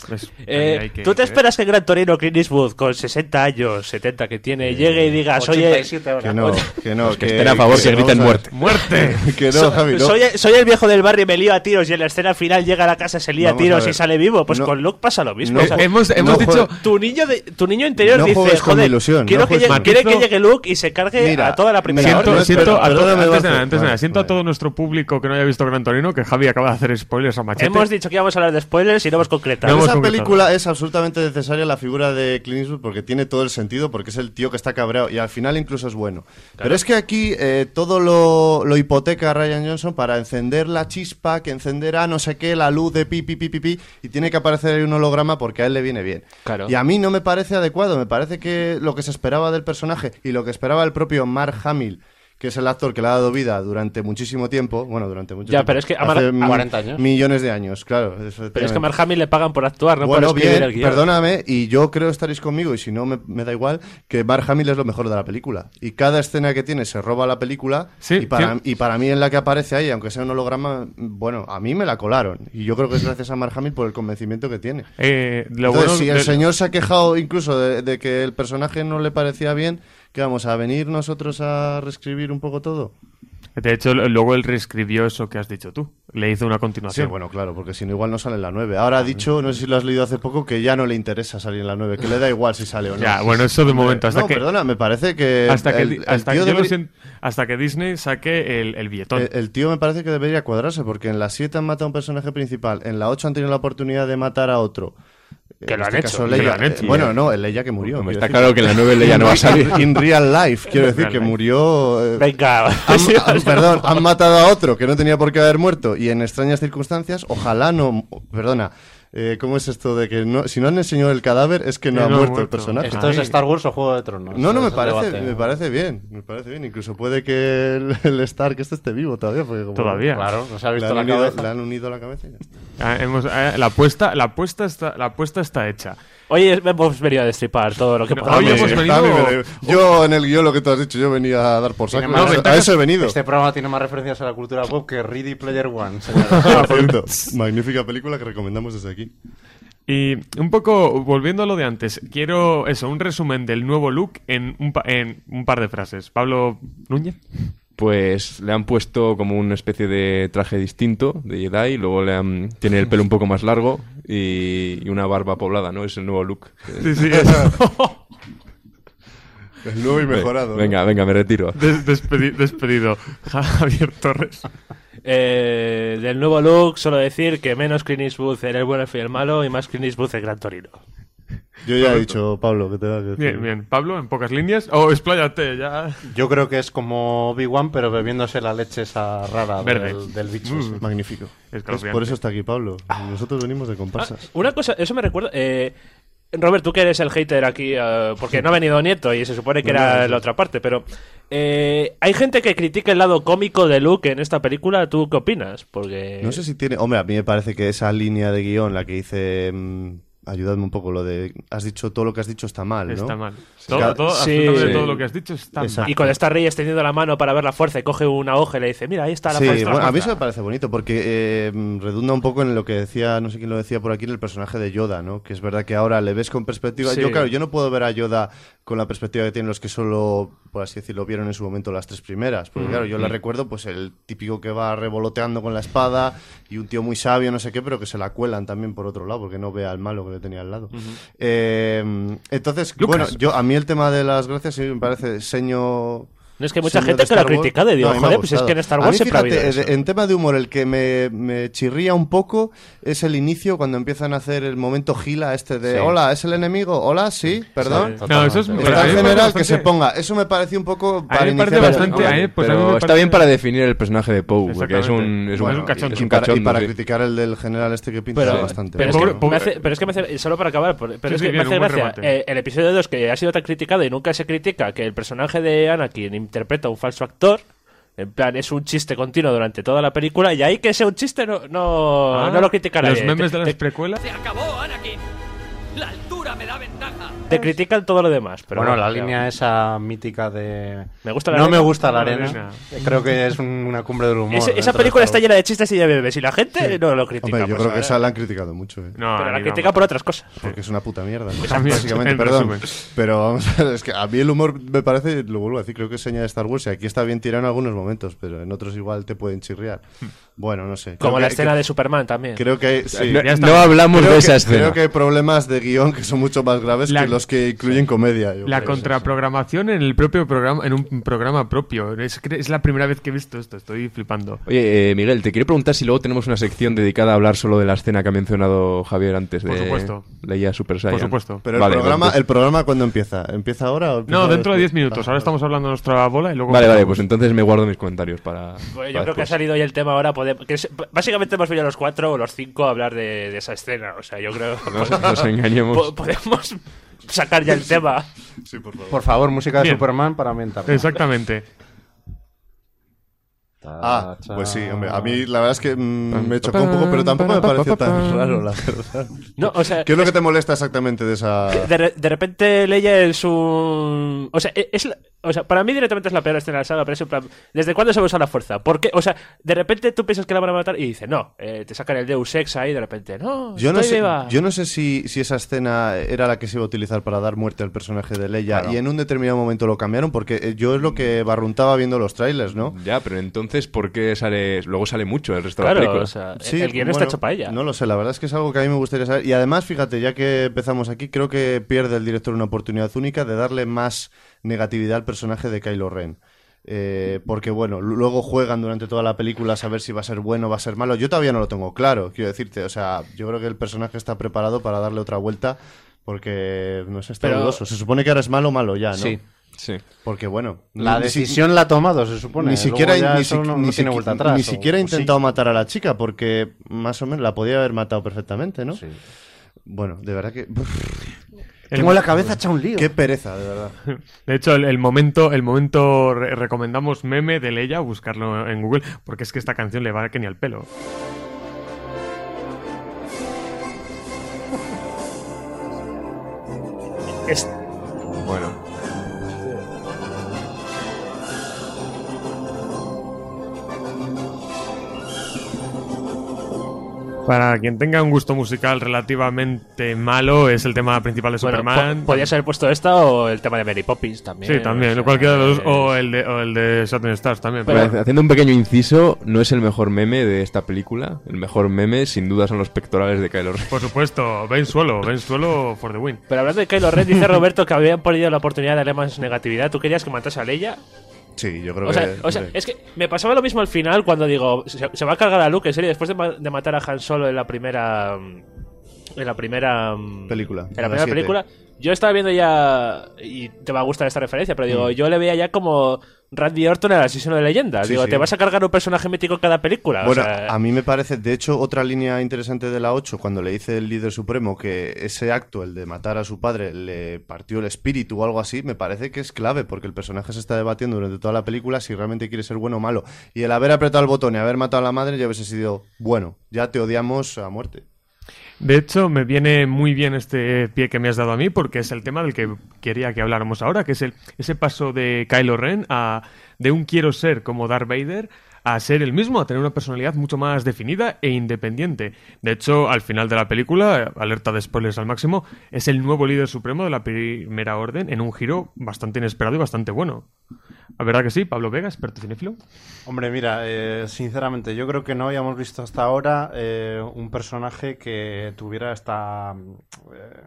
Eh, que- ¿Tú te esperas que Gran Torino, Clint Eastwood, con 60 años, 70 que tiene, llegue y diga, soy el, 87 ahora. que no, que no. que estén a favor, que griten vamos a- ¡Muerte! Que no, so- Javi, no. soy, soy el viejo del barrio y me lío a tiros y en la escena final llega a la casa, se lía a Vamos a tiros ver. y sale vivo? Pues No- con Luke pasa lo mismo. no o sea, hemos no hemos dicho... tu niño de, tu niño interior No dice, joder, ilusión, quiero, no que llegue, quiero que llegue Luke y se cargue Mira, a toda la primera Siento, hora. siento, a, antes nada, antes nada, Vale, a todo nuestro público que no haya visto Gran Torino que Javi acaba de hacer spoilers a machete. Hemos dicho que íbamos a hablar de spoilers y no hemos concretado. Esa concretado. película es absolutamente necesaria la figura de Clint Eastwood porque tiene todo el sentido, porque es el tío que está cabreado y al final incluso es bueno. Pero es que aquí eh, todo lo hipoteca a Ryan Johnson para encender la chispa, que encenderá no sé qué, la luz de pi, pi, pi, pi, pi, y tiene que aparecer ahí un holograma porque a él le viene bien. Claro. Y a mí no me parece adecuado, me parece que lo que se esperaba del personaje y lo que esperaba el propio Mark Hamill que es el actor que le ha dado vida durante muchísimo tiempo, bueno, durante mucho Ya, tiempo. pero es que a Mar- hace a m- 40 años. Millones de años, claro. Pero es que a. Mark Hamill le pagan por actuar, no Bueno, por escribir bien, el guion. perdóname, y yo creo estaréis conmigo, y si no me, me da igual, que Mark Hamill es lo mejor de la película. Y cada escena que tiene se roba la película, Sí, y, para, sí. y para mí en la que aparece ahí, aunque sea un holograma, bueno, a mí me la colaron. Y yo creo que es gracias a Mark Hamill por el convencimiento que tiene. Eh, lo Entonces, bueno si el de- señor se ha quejado incluso de, de que el personaje no le parecía bien, ¿qué vamos a venir nosotros a reescribir un poco todo? De hecho, luego él reescribió eso que has dicho tú. Le hizo una Sí, continuación. bueno, claro, porque si no igual no sale en la 9. Ahora ha dicho, no sé si lo has leído hace poco, que ya no le interesa salir en la 9, que le da igual si sale o no. Ya, bueno, eso de momento, hasta no, que- perdona, me parece que hasta que, el, el hasta, tío que debería- siento- hasta que Disney saque el, el billetón. el- el tío me parece que debería cuadrarse, porque en la 7 han matado a un personaje principal, en la 8 han tenido la oportunidad de matar a otro. Que En lo han este hecho, que lo han hecho. Eh, bueno, no, el Leia que murió. Está decir. claro que en la 9 Leia no va a salir. In real life, quiero decir que murió. eh, Venga, han- han- perdón, han matado a otro que no tenía por qué haber muerto y en extrañas circunstancias, ojalá no. Perdona, eh, ¿cómo es esto de que no, si no han enseñado el cadáver es que no Que ha no ha muerto, el personaje? ¿Esto es. Star Wars o Juego de Tronos? No, no, me parece, debate. me parece bien, me parece bien. Incluso puede que el, el Stark este esté vivo todavía. Porque como- Todavía. Claro, no se ha Le visto han, la unido, cabeza. le han unido la cabeza y ya está. Ah, hemos- ah, la, apuesta, la, apuesta está, la apuesta está hecha. Hoy hemos venido a destripar todo lo que podamos. hoy hemos venido- Yo en el guion lo que tú has dicho, yo venía a dar por saco. A más eso- a ventajas- eso he venido. Este programa tiene más referencias a la cultura pop que Ready Player One, cierto, magnífica película que recomendamos desde aquí. Y un poco volviendo a lo de antes, quiero eso, un resumen del nuevo look en un, pa- en un par de frases. Pablo Núñez. Pues le han puesto como una especie de traje distinto de Jedi, luego le han, tiene el pelo un poco más largo y, y una barba poblada, ¿no? Es el nuevo look. Sí, sí, eso. El nuevo y mejorado. ¿no? Venga, venga, me retiro. Des- despedi- despedido. Javier Torres. Eh, del nuevo look, solo decir que menos Clint Eastwood era el bueno, y el malo y más Clint Eastwood el Gran Torino. Yo ya he dicho, Pablo, que te da que Bien, bien. Pablo, en pocas líneas. O expláyate, ya. Yo creo que es como Obi-Wan, pero bebiéndose la leche esa rara Verde. del, del bicho. ese. Magnífico. Es Es colombiano. por eso está aquí Pablo. Nosotros venimos de comparsas. Una cosa, eso me recuerda. Eh, Robert, tú que eres el hater aquí, eh, porque no ha venido Nieto y se supone que No, era no, la otra parte, pero eh, hay gente que critica el lado cómico de Luke en esta película. ¿Tú qué opinas? Porque No sé si tiene. Hombre, a mí me parece que esa línea de guion, la que dice. mm, ayudadme un poco, lo de. Has dicho todo lo que has dicho está mal, ¿no? Está mal. Todo, todo, Sí. absolutamente Sí. todo lo que has dicho está Exacto. mal. Y cuando está Rey extendiendo la mano para ver la fuerza y coge una hoja y le dice, mira, ahí está la Sí, fuerza. bueno, a mí eso me parece bonito porque eh, mm, redunda un poco en lo que decía, no sé quién lo decía por aquí, en el personaje de Yoda, ¿no? Que es verdad que ahora le ves con perspectiva. Sí. Yo, claro, yo no puedo ver a Yoda con la perspectiva que tienen los que solo, por así decirlo, vieron en su momento las tres primeras. Porque, claro, yo le recuerdo, pues, el típico que va revoloteando con la espada y un tío muy sabio, no sé qué, pero que se la cuelan también por otro lado porque no ve al malo que le tenía al lado. Eh, entonces, Lucas. bueno, yo a mí el tema de las gracias sí me parece seño No es que mucha gente que lo ha criticado y digo, No, joder, pues es que en Star Wars siempre ha habido fíjate, eso. En tema de humor, el que me, me chirría un poco es el inicio cuando empiezan a hacer el momento gila este de Sí. hola, ¿es el enemigo? Hola, sí, perdón. Sí, No, eso es pero Está parece general que se bastante- ponga. Eso me pareció un poco A mí me parece bastante- Hombre, a mí, pues a mí pero me está parece- bien para definir el personaje de Poe, porque es un, es Bueno, un, un cachondo. es un y para, y para sí. criticar el del general este que pinta Pero, bastante. pero, es que pobre- me hace, pero es que me hace, solo para acabar, pero Sí, es que bien, me hace gracia eh, el episodio 2 que ha sido tan criticado y nunca se critica que el personaje de Anakin interpreta a un falso actor. En plan, es un chiste continuo durante toda la película y ahí que sea un chiste no, no, Ah, no lo critica Los nadie. memes Te- de las te, precuelas. Se acabó, Anakin. La altura me da ventaja. Te critican todo lo demás. Pero bueno, la ya. línea esa mítica de... Me gusta la no arena. me gusta la No, la arena. arena. Creo que es un- una cumbre del humor. Esa película está llena de chistes y de bebés y la gente no lo critica. Hombre, yo pues, creo que esa la han criticado mucho. eh. No, Pero la mí critica no. por otras cosas. Porque es una puta mierda. También, Básicamente, en perdón. resumen. Pero vamos a ver, es que a mí el humor me parece, lo vuelvo a decir, creo que es seña de Star Wars y aquí está bien tirado en algunos momentos, pero en otros igual te pueden chirriar. Bueno, no sé. Como Creo la que- escena de Superman también. Creo que sí. No, no hablamos Creo de que- esa escena. Creo que hay problemas de guion que son mucho más graves La- que los que incluyen comedia. yo La creo. contraprogramación en el propio programa, en un programa propio. Es, es la primera vez que he visto esto, estoy flipando. Oye, eh, Miguel, te quiero preguntar si luego tenemos una sección dedicada a hablar solo de la escena que ha mencionado Javier antes de Por supuesto. Leia Super Saiyan. Por supuesto. Pero el, Vale, programa, entonces- el programa ¿cuándo empieza? ¿Empieza ahora o empieza No, dentro de 10 después? minutos. Ah, Ahora estamos hablando de nuestra bola y luego. Vale, vale, pues entonces me guardo mis comentarios para. Bueno, yo para creo que ha salido ya el tema ahora. podemos- que es- básicamente hemos venido los cuatro o los cinco a hablar de, de esa escena. O sea, yo creo nos- nos engañemos. po- podemos sacar ya el tema. Sí, por favor. Por favor, música de Bien. Superman para ambientar. Exactamente. Ah, pues sí, hombre. A mí la verdad es que mm, me chocó un poco, pero tampoco me pareció tan raro, la verdad. No, o sea, ¿Qué es lo que te molesta exactamente de esa...? de, re- de repente Leia es un... O sea, e- es la- o sea, para mí directamente es la peor escena de la saga, pero es en plan... ¿Desde cuándo se va a usar la fuerza? ¿Por qué? O sea, de repente tú piensas que la van a matar y dices, no, eh, te sacan el Deus Ex ahí de repente, no, Yo no, sé, viva. yo no sé si, si esa escena era la que se iba a utilizar para dar muerte al personaje de Leia y en un determinado momento lo cambiaron porque eh, yo es lo que barruntaba viendo los trailers, ¿no? Ya, pero entonces, ¿por qué sale. Luego sale mucho el resto de Claro, la película? o sea, Sí, el guion está bueno, hecho para ella. No lo sé, la verdad es que es algo que a mí me gustaría saber. Y además, fíjate, ya que empezamos aquí, creo que pierde el director una oportunidad única de darle más negatividad al personaje de Kylo Ren. Eh, porque bueno, luego juegan durante toda la película a saber si va a ser bueno o va a ser malo. Yo todavía no lo tengo claro, quiero decirte. O sea, yo creo que el personaje está preparado para darle otra vuelta porque no sé, está Pero- dudoso. Se supone que ahora es malo malo ya, ¿no? Sí. Sí. Porque bueno, La ni si- decisión la ha tomado, se supone. ni siquiera, ya ni, eso si- no, ni no tiene siqui- vuelta atrás. ni o- siquiera ha sí. intentado matar a la chica porque más o menos la podía haber matado perfectamente, ¿no? Sí. Bueno, de verdad que. El- Tengo la cabeza hecha un lío. Qué pereza, de verdad. De hecho, el, el momento, el momento re- recomendamos meme de Leia, buscarlo en Google, porque es que esta canción le va que ni al pelo. Es- Bueno. Para quien tenga un gusto musical relativamente malo, es el tema principal de bueno, Superman. po- podías haber puesto esta o el tema de Mary Poppins también. Sí, también, o sea, cualquiera de los dos, o el de, o el de Shooting Stars también. Pero- pero- Haciendo un pequeño inciso, no es el mejor meme de esta película. El mejor meme, sin duda, son los pectorales de Kylo Ren. por supuesto, Ben Suelo, Ben Suelo for the win. Pero hablando de Kylo Ren, dice Roberto que habían perdido la oportunidad de darle más negatividad. ¿Tú querías que matase a Leia? Sí, yo creo O sea, que. o sea, es que me pasaba lo mismo al final cuando digo, se, se va a cargar a Luke, en serio, después de, ma- de matar a Han Solo en la primera... mm, En la primera... mm, Película, En la primera siete. película. Yo estaba viendo ya... Y te va a gustar esta referencia, pero digo, yo le veía ya como Randy Orton en el asesino de leyendas. Sí, digo, sí. ¿te vas a cargar un personaje mítico en cada película? O Bueno, sea, a mí me parece, de hecho, otra línea interesante de la 8, cuando le dice el líder supremo que ese acto, el de matar a su padre, le partió el espíritu o algo así, me parece que es clave, porque el personaje se está debatiendo durante toda la película si realmente quiere ser bueno o malo. Y el haber apretado el botón y haber matado a la madre ya hubiese sido, bueno, ya te odiamos a muerte. De hecho, me viene muy bien este pie que me has dado a mí porque es el tema del que quería que habláramos ahora, que es el, ese paso de Kylo Ren a de un quiero ser como Darth Vader a ser el mismo, a tener una personalidad mucho más definida e independiente. De hecho, al final de la película, alerta de spoilers al máximo, es el nuevo líder supremo de la Primera Orden en un giro bastante inesperado y bastante bueno. ¿La verdad que sí? Pablo Vega, experto cinéfilo. Hombre, mira, eh, sinceramente, yo creo que no habíamos visto hasta ahora eh, un personaje que tuviera esta. mm, eh,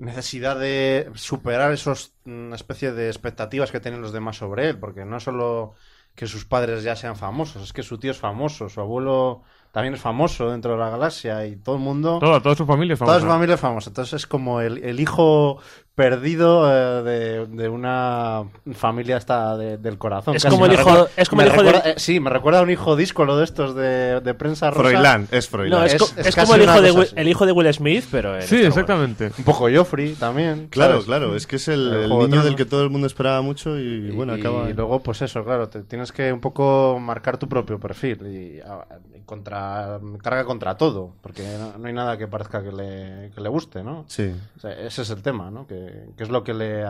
necesidad de superar esos una especie de expectativas que tienen los demás sobre él, porque no solo que sus padres ya sean famosos, es que su tío es famoso, su abuelo también es famoso dentro de la galaxia y todo el mundo... Toda, toda su familia es Toda famosa. su familia es famosa. Entonces es como el, el hijo perdido eh, de, de una familia esta de- del corazón. Es Casi como el hijo- recuerda- es como me el hijo de- eh, sí, me recuerda a un hijo díscolo de estos de, de prensa rosa. Froilán, es Froilán. No, es, Es- como el hijo, de Will, el hijo de Will Smith, pero en Sí, Star Wars. exactamente. Un poco Joffrey también. Claro, ¿sabes? claro, es que es el, El niño del que todo el mundo esperaba mucho y, bueno, y, acaba... y luego, pues eso, claro, te tienes que un poco marcar tu propio perfil y, a- y contra carga contra todo, porque no, no hay nada que parezca que le, que le guste, ¿no? Sí. O sea, ese es el tema, ¿no? Que, que es lo que le,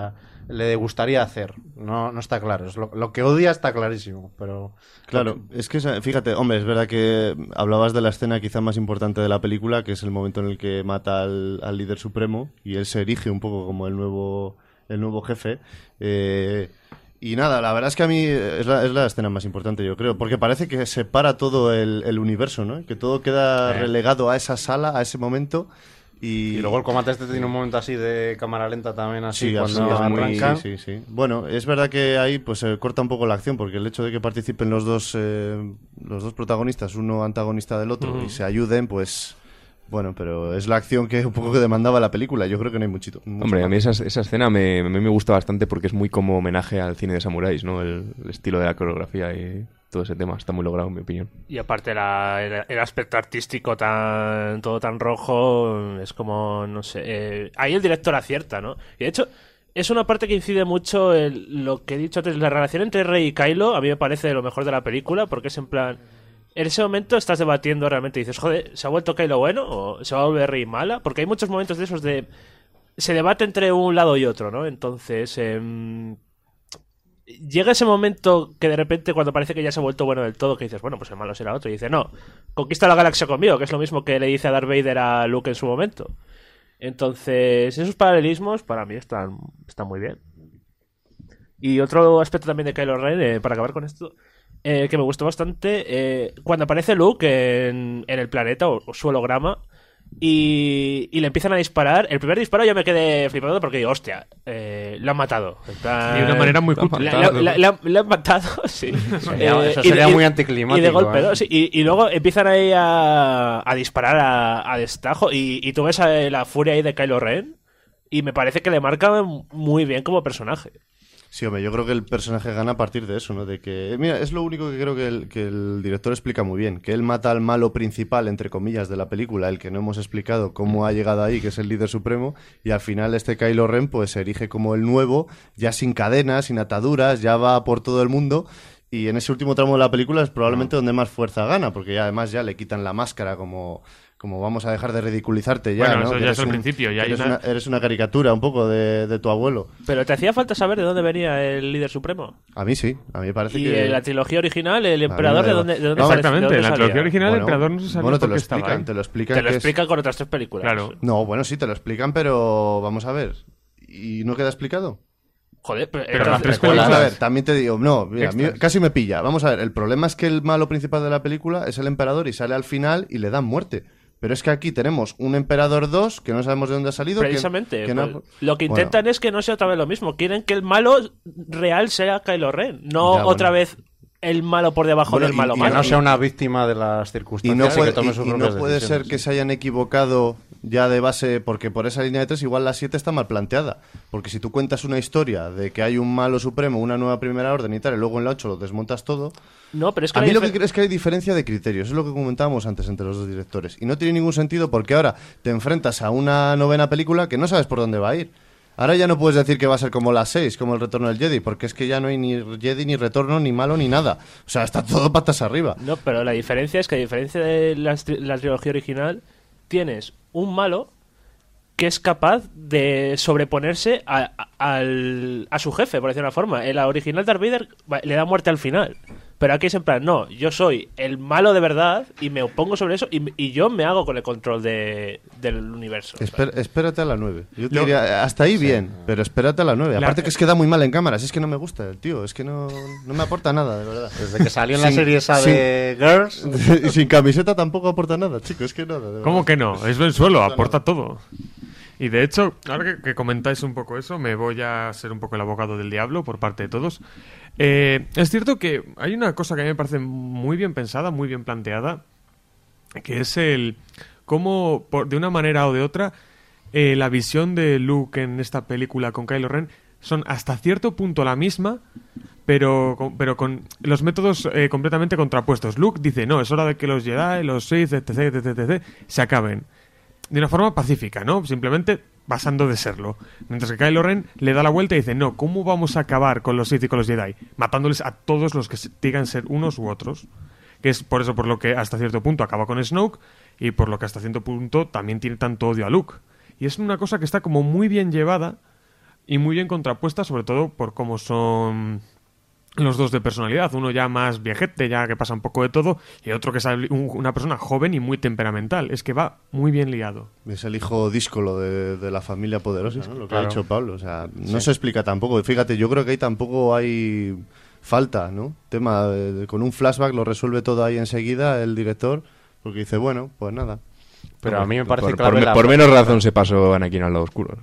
le gustaría hacer. No, no está claro. Es lo, lo que odia está clarísimo, pero... Claro, es que fíjate, hombre, es verdad que hablabas de la escena quizá más importante de la película, que es el momento en el que mata al, al líder supremo y él se erige un poco como el nuevo, el nuevo jefe. Eh, y nada, la verdad es que a mí es la, es la escena más importante, yo creo, porque parece que separa todo el, el universo, ¿no? Que todo queda relegado a esa sala, a ese momento. Y, Y luego el combate este tiene un momento así de cámara lenta también, así Sí, cuando así es muy- arrancan. sí, sí. Bueno, es verdad que ahí pues se corta un poco la acción porque el hecho de que participen los dos eh, los dos protagonistas, uno antagonista del otro y se ayuden, pues bueno, pero es la acción que un poco que demandaba la película. Yo creo que no hay muchito. mucho Hombre, a mí esa, esa escena me, a mí me gusta bastante porque es muy como homenaje al cine de samuráis, ¿no? El, el estilo de la coreografía y todo ese tema está muy logrado, en mi opinión. Y aparte la- el, el aspecto artístico tan todo tan rojo es como no sé eh, ahí el director acierta no y de hecho es una parte que incide mucho en lo que he dicho antes la relación entre Rey y Kylo a mí me parece de lo mejor de la película porque es en plan en ese momento estás debatiendo realmente y dices joder se ha vuelto Kylo bueno o se va a volver Rey mala porque hay muchos momentos de esos de se debate entre un lado y otro no entonces em, llega ese momento que de repente cuando parece que ya se ha vuelto bueno del todo, que dices, bueno, pues el malo será otro, y dice, no, conquista la galaxia conmigo, que es lo mismo que le dice a Darth Vader a Luke en su momento. Entonces, esos paralelismos para mí están, están muy bien. Y otro aspecto también de Kylo Ren, eh, para acabar con esto, eh, que me gustó bastante, eh, cuando aparece Luke en, en el planeta o, o su holograma, y, y le empiezan a disparar. El primer disparo yo me quedé flipando porque digo, hostia, eh, lo han matado. Plan- de una manera muy la- le han matado, sí. Sería- Eh, eso y de- sería y- muy anticlimático. Y de golpe, ¿eh? ¿no? Sí, y, y luego empiezan ahí a, a disparar a, a destajo. Y, y tú ves a- la furia ahí de Kylo Ren. Y me parece que le marca muy bien como personaje. Sí, hombre, yo creo que el personaje gana a partir de eso, ¿no? De que, mira, es lo único que creo que el, que el director explica muy bien, que él mata al malo principal, entre comillas, de la película, el que no hemos explicado cómo ha llegado ahí, que es el líder supremo, y al final este Kylo Ren pues se erige como el nuevo, ya sin cadenas, sin ataduras, ya va por todo el mundo, y en ese último tramo de la película es probablemente donde más fuerza gana, porque ya además ya le quitan la máscara como... Como vamos a dejar de ridiculizarte ya, Bueno, ¿no? eso ya eres es al principio, ya hay eres, una- una... eres una caricatura un poco de, de tu abuelo. Pero te hacía falta saber de dónde venía el líder supremo. A mí sí, a mí me parece Y que... en la trilogía original, el emperador, ¿de dónde, de dónde Exactamente, dónde en la trilogía original el emperador no se sabía bueno, te por lo qué estaba explican, te lo explican. Te lo es- explican con otras tres películas. Claro. No, bueno, sí, te lo explican, pero vamos a ver. ¿Y no queda explicado? Joder, pero, las tres a ver, también te digo, no, mira, mí casi me pilla. Vamos a ver, el problema es que el malo principal de la película es el emperador y sale al final y le dan muerte. Pero es que aquí tenemos un emperador 2 que no sabemos de dónde ha salido. que- Precisamente. que no- pues, lo que Bueno, intentan es que no sea otra vez lo mismo. Quieren que el malo real sea Kylo Ren. No Ya, otra bueno. vez el malo por debajo Bueno, del y- malo y Que malo. no sea una víctima de las Y circunstancias no puede, que tome y- sus y no propias puede ser que se hayan equivocado ya de base, porque por esa línea de tres igual la 7 está mal planteada. Porque si tú cuentas una historia de que hay un malo supremo, una nueva primera orden y tal, y luego en la 8 lo desmontas todo, No, pero es que A la mí lo que creo es que hay diferencia de criterios, es lo que comentábamos antes entre los dos directores. Y no tiene ningún sentido porque ahora te enfrentas a una novena película que no sabes por dónde va a ir. Ahora ya no puedes decir que va a ser como las 6, como el retorno del Jedi, porque es que ya no hay ni Jedi, ni retorno, ni malo, ni nada. O sea, está todo patas arriba. No, pero la diferencia es que a diferencia de la, la trilogía original, tienes un malo que es capaz de sobreponerse a, al- a su jefe, por decir una forma. En la original Darth Vader va- le da muerte al final. Pero aquí es en plan, no, yo soy el malo de verdad y me opongo sobre eso y, y yo me hago con el control de- del universo. Esper- espérate a la 9. Yo te diría, hasta ahí bien, pero espérate a la 9. La- Aparte que es que da muy mal en cámaras, es que no me gusta el tío, es que no, no me aporta nada, de verdad. Desde que salió en la Sin- serie esa sin- de Girls, y sin camiseta tampoco aporta nada, chico, es que nada. de ¿Cómo verdad. que no? Es Bensuelo, aporta todo. Y de hecho, ahora que, que comentáis un poco eso, me voy a ser un poco el abogado del diablo por parte de todos. Eh, es cierto que hay una cosa que a mí me parece muy bien pensada, muy bien planteada, que es el cómo, por- de una manera o de otra, eh, la visión de Luke en esta película con Kylo Ren son hasta cierto punto la misma, pero con, pero con los métodos eh, completamente contrapuestos. Luke dice, no, es hora de que los Jedi, los Sith, etc, etc, etc, se acaben. De una forma pacífica, ¿no? Simplemente pasando de serlo. Mientras que Kylo Ren le da la vuelta y dice, no, ¿cómo vamos a acabar con los Sith y con los Jedi? Matándoles a todos los que digan ser unos u otros. Que es por eso por lo que hasta cierto punto acaba con Snoke y por lo que hasta cierto punto también tiene tanto odio a Luke. Y es una cosa que está como muy bien llevada y muy bien contrapuesta, sobre todo por cómo son los dos de personalidad. Uno ya más viejete, ya que pasa un poco de todo, y otro que es un- una persona joven y muy temperamental. Es que va muy bien liado. Es el hijo díscolo de, de la familia poderosa, ¿no? Lo que ha dicho Pablo. O sea, no se explica tampoco. Fíjate, yo creo que ahí tampoco hay falta, ¿no? Tema, de- con un flashback lo resuelve todo ahí enseguida el director, porque dice, bueno, pues nada. Pero a mí me parece por, clave por me- la- por menos razón se pasó Anakin al lado oscuro.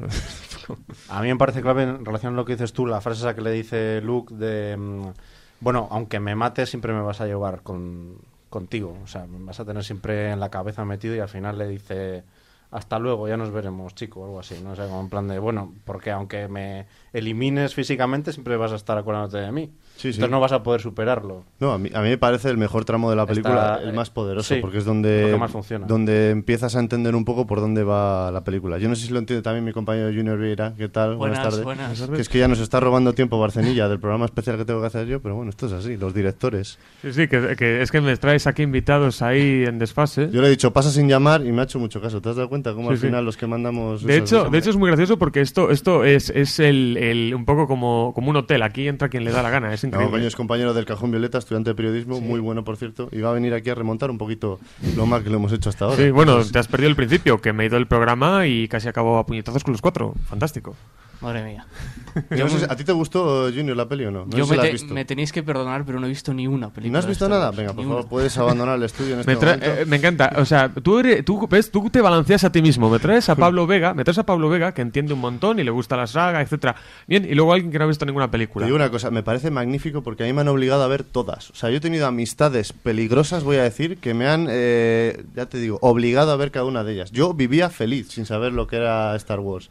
A mí me parece clave en relación a lo que dices tú, la frase esa que le dice Luke de, mm, bueno, aunque me mates siempre me vas a llevar con, contigo, o sea, me vas a tener siempre en la cabeza metido y al final le dice, hasta luego, ya nos veremos, chico, o algo así, no sé, como en plan de, bueno, porque aunque me elimines físicamente siempre vas a estar acordándote de mí, Sí, sí. entonces no vas a poder superarlo. No, a mí, a mí me parece el mejor tramo de la Está, película, el eh, más poderoso, sí, porque es donde, más funciona. donde empiezas a entender un poco por dónde va la película. Yo no sé si lo entiende también mi compañero Junior Vieira. ¿Qué tal? Buenas, tardes. buenas. Que es que ya nos está robando tiempo Barcenilla del programa especial que tengo que hacer yo, pero bueno, esto es así, los directores. Sí, sí, que, que es que me traes aquí invitados ahí en desfase. Yo le he dicho, pasa sin llamar y me ha hecho mucho caso. ¿Te has dado cuenta cómo Sí, al sí. final los que mandamos... De hecho, de hecho es muy gracioso porque esto, esto es, es el, el- un poco como, como un hotel. Aquí entra quien le da la gana. Es No, increíble. coño, es compañero del Cajón Violeta, estudiante de periodismo, muy bueno, por cierto, y va a venir aquí a remontar un poquito lo mal que lo hemos hecho hasta ahora. Sí, bueno, te has perdido el principio, que me he ido del programa y casi acabo a puñetazos con los cuatro. Fantástico. Madre mía. yo no sé si- ¿A ti te gustó, Junior, la peli o no? No Yo sé si me, la has te- visto. me tenéis que perdonar, pero no he visto ni una película. ¿No has visto nada? Venga, por favor, una. puedes abandonar el estudio en este Me, momento. eh, me encanta. O sea, tú, eres- tú, ves, tú te balanceas a ti mismo. Me traes a Pablo Vega, me traes a Pablo Vega, que entiende un montón y le gusta la saga, etcétera. Bien, y luego alguien que no ha visto ninguna Te película. digo una cosa, me parece magnífico porque a mí me han obligado a ver todas. O sea, yo he tenido amistades peligrosas, voy a decir, que me han, eh, ya te digo, obligado a ver cada una de ellas. Yo vivía feliz sin saber lo que era Star Wars.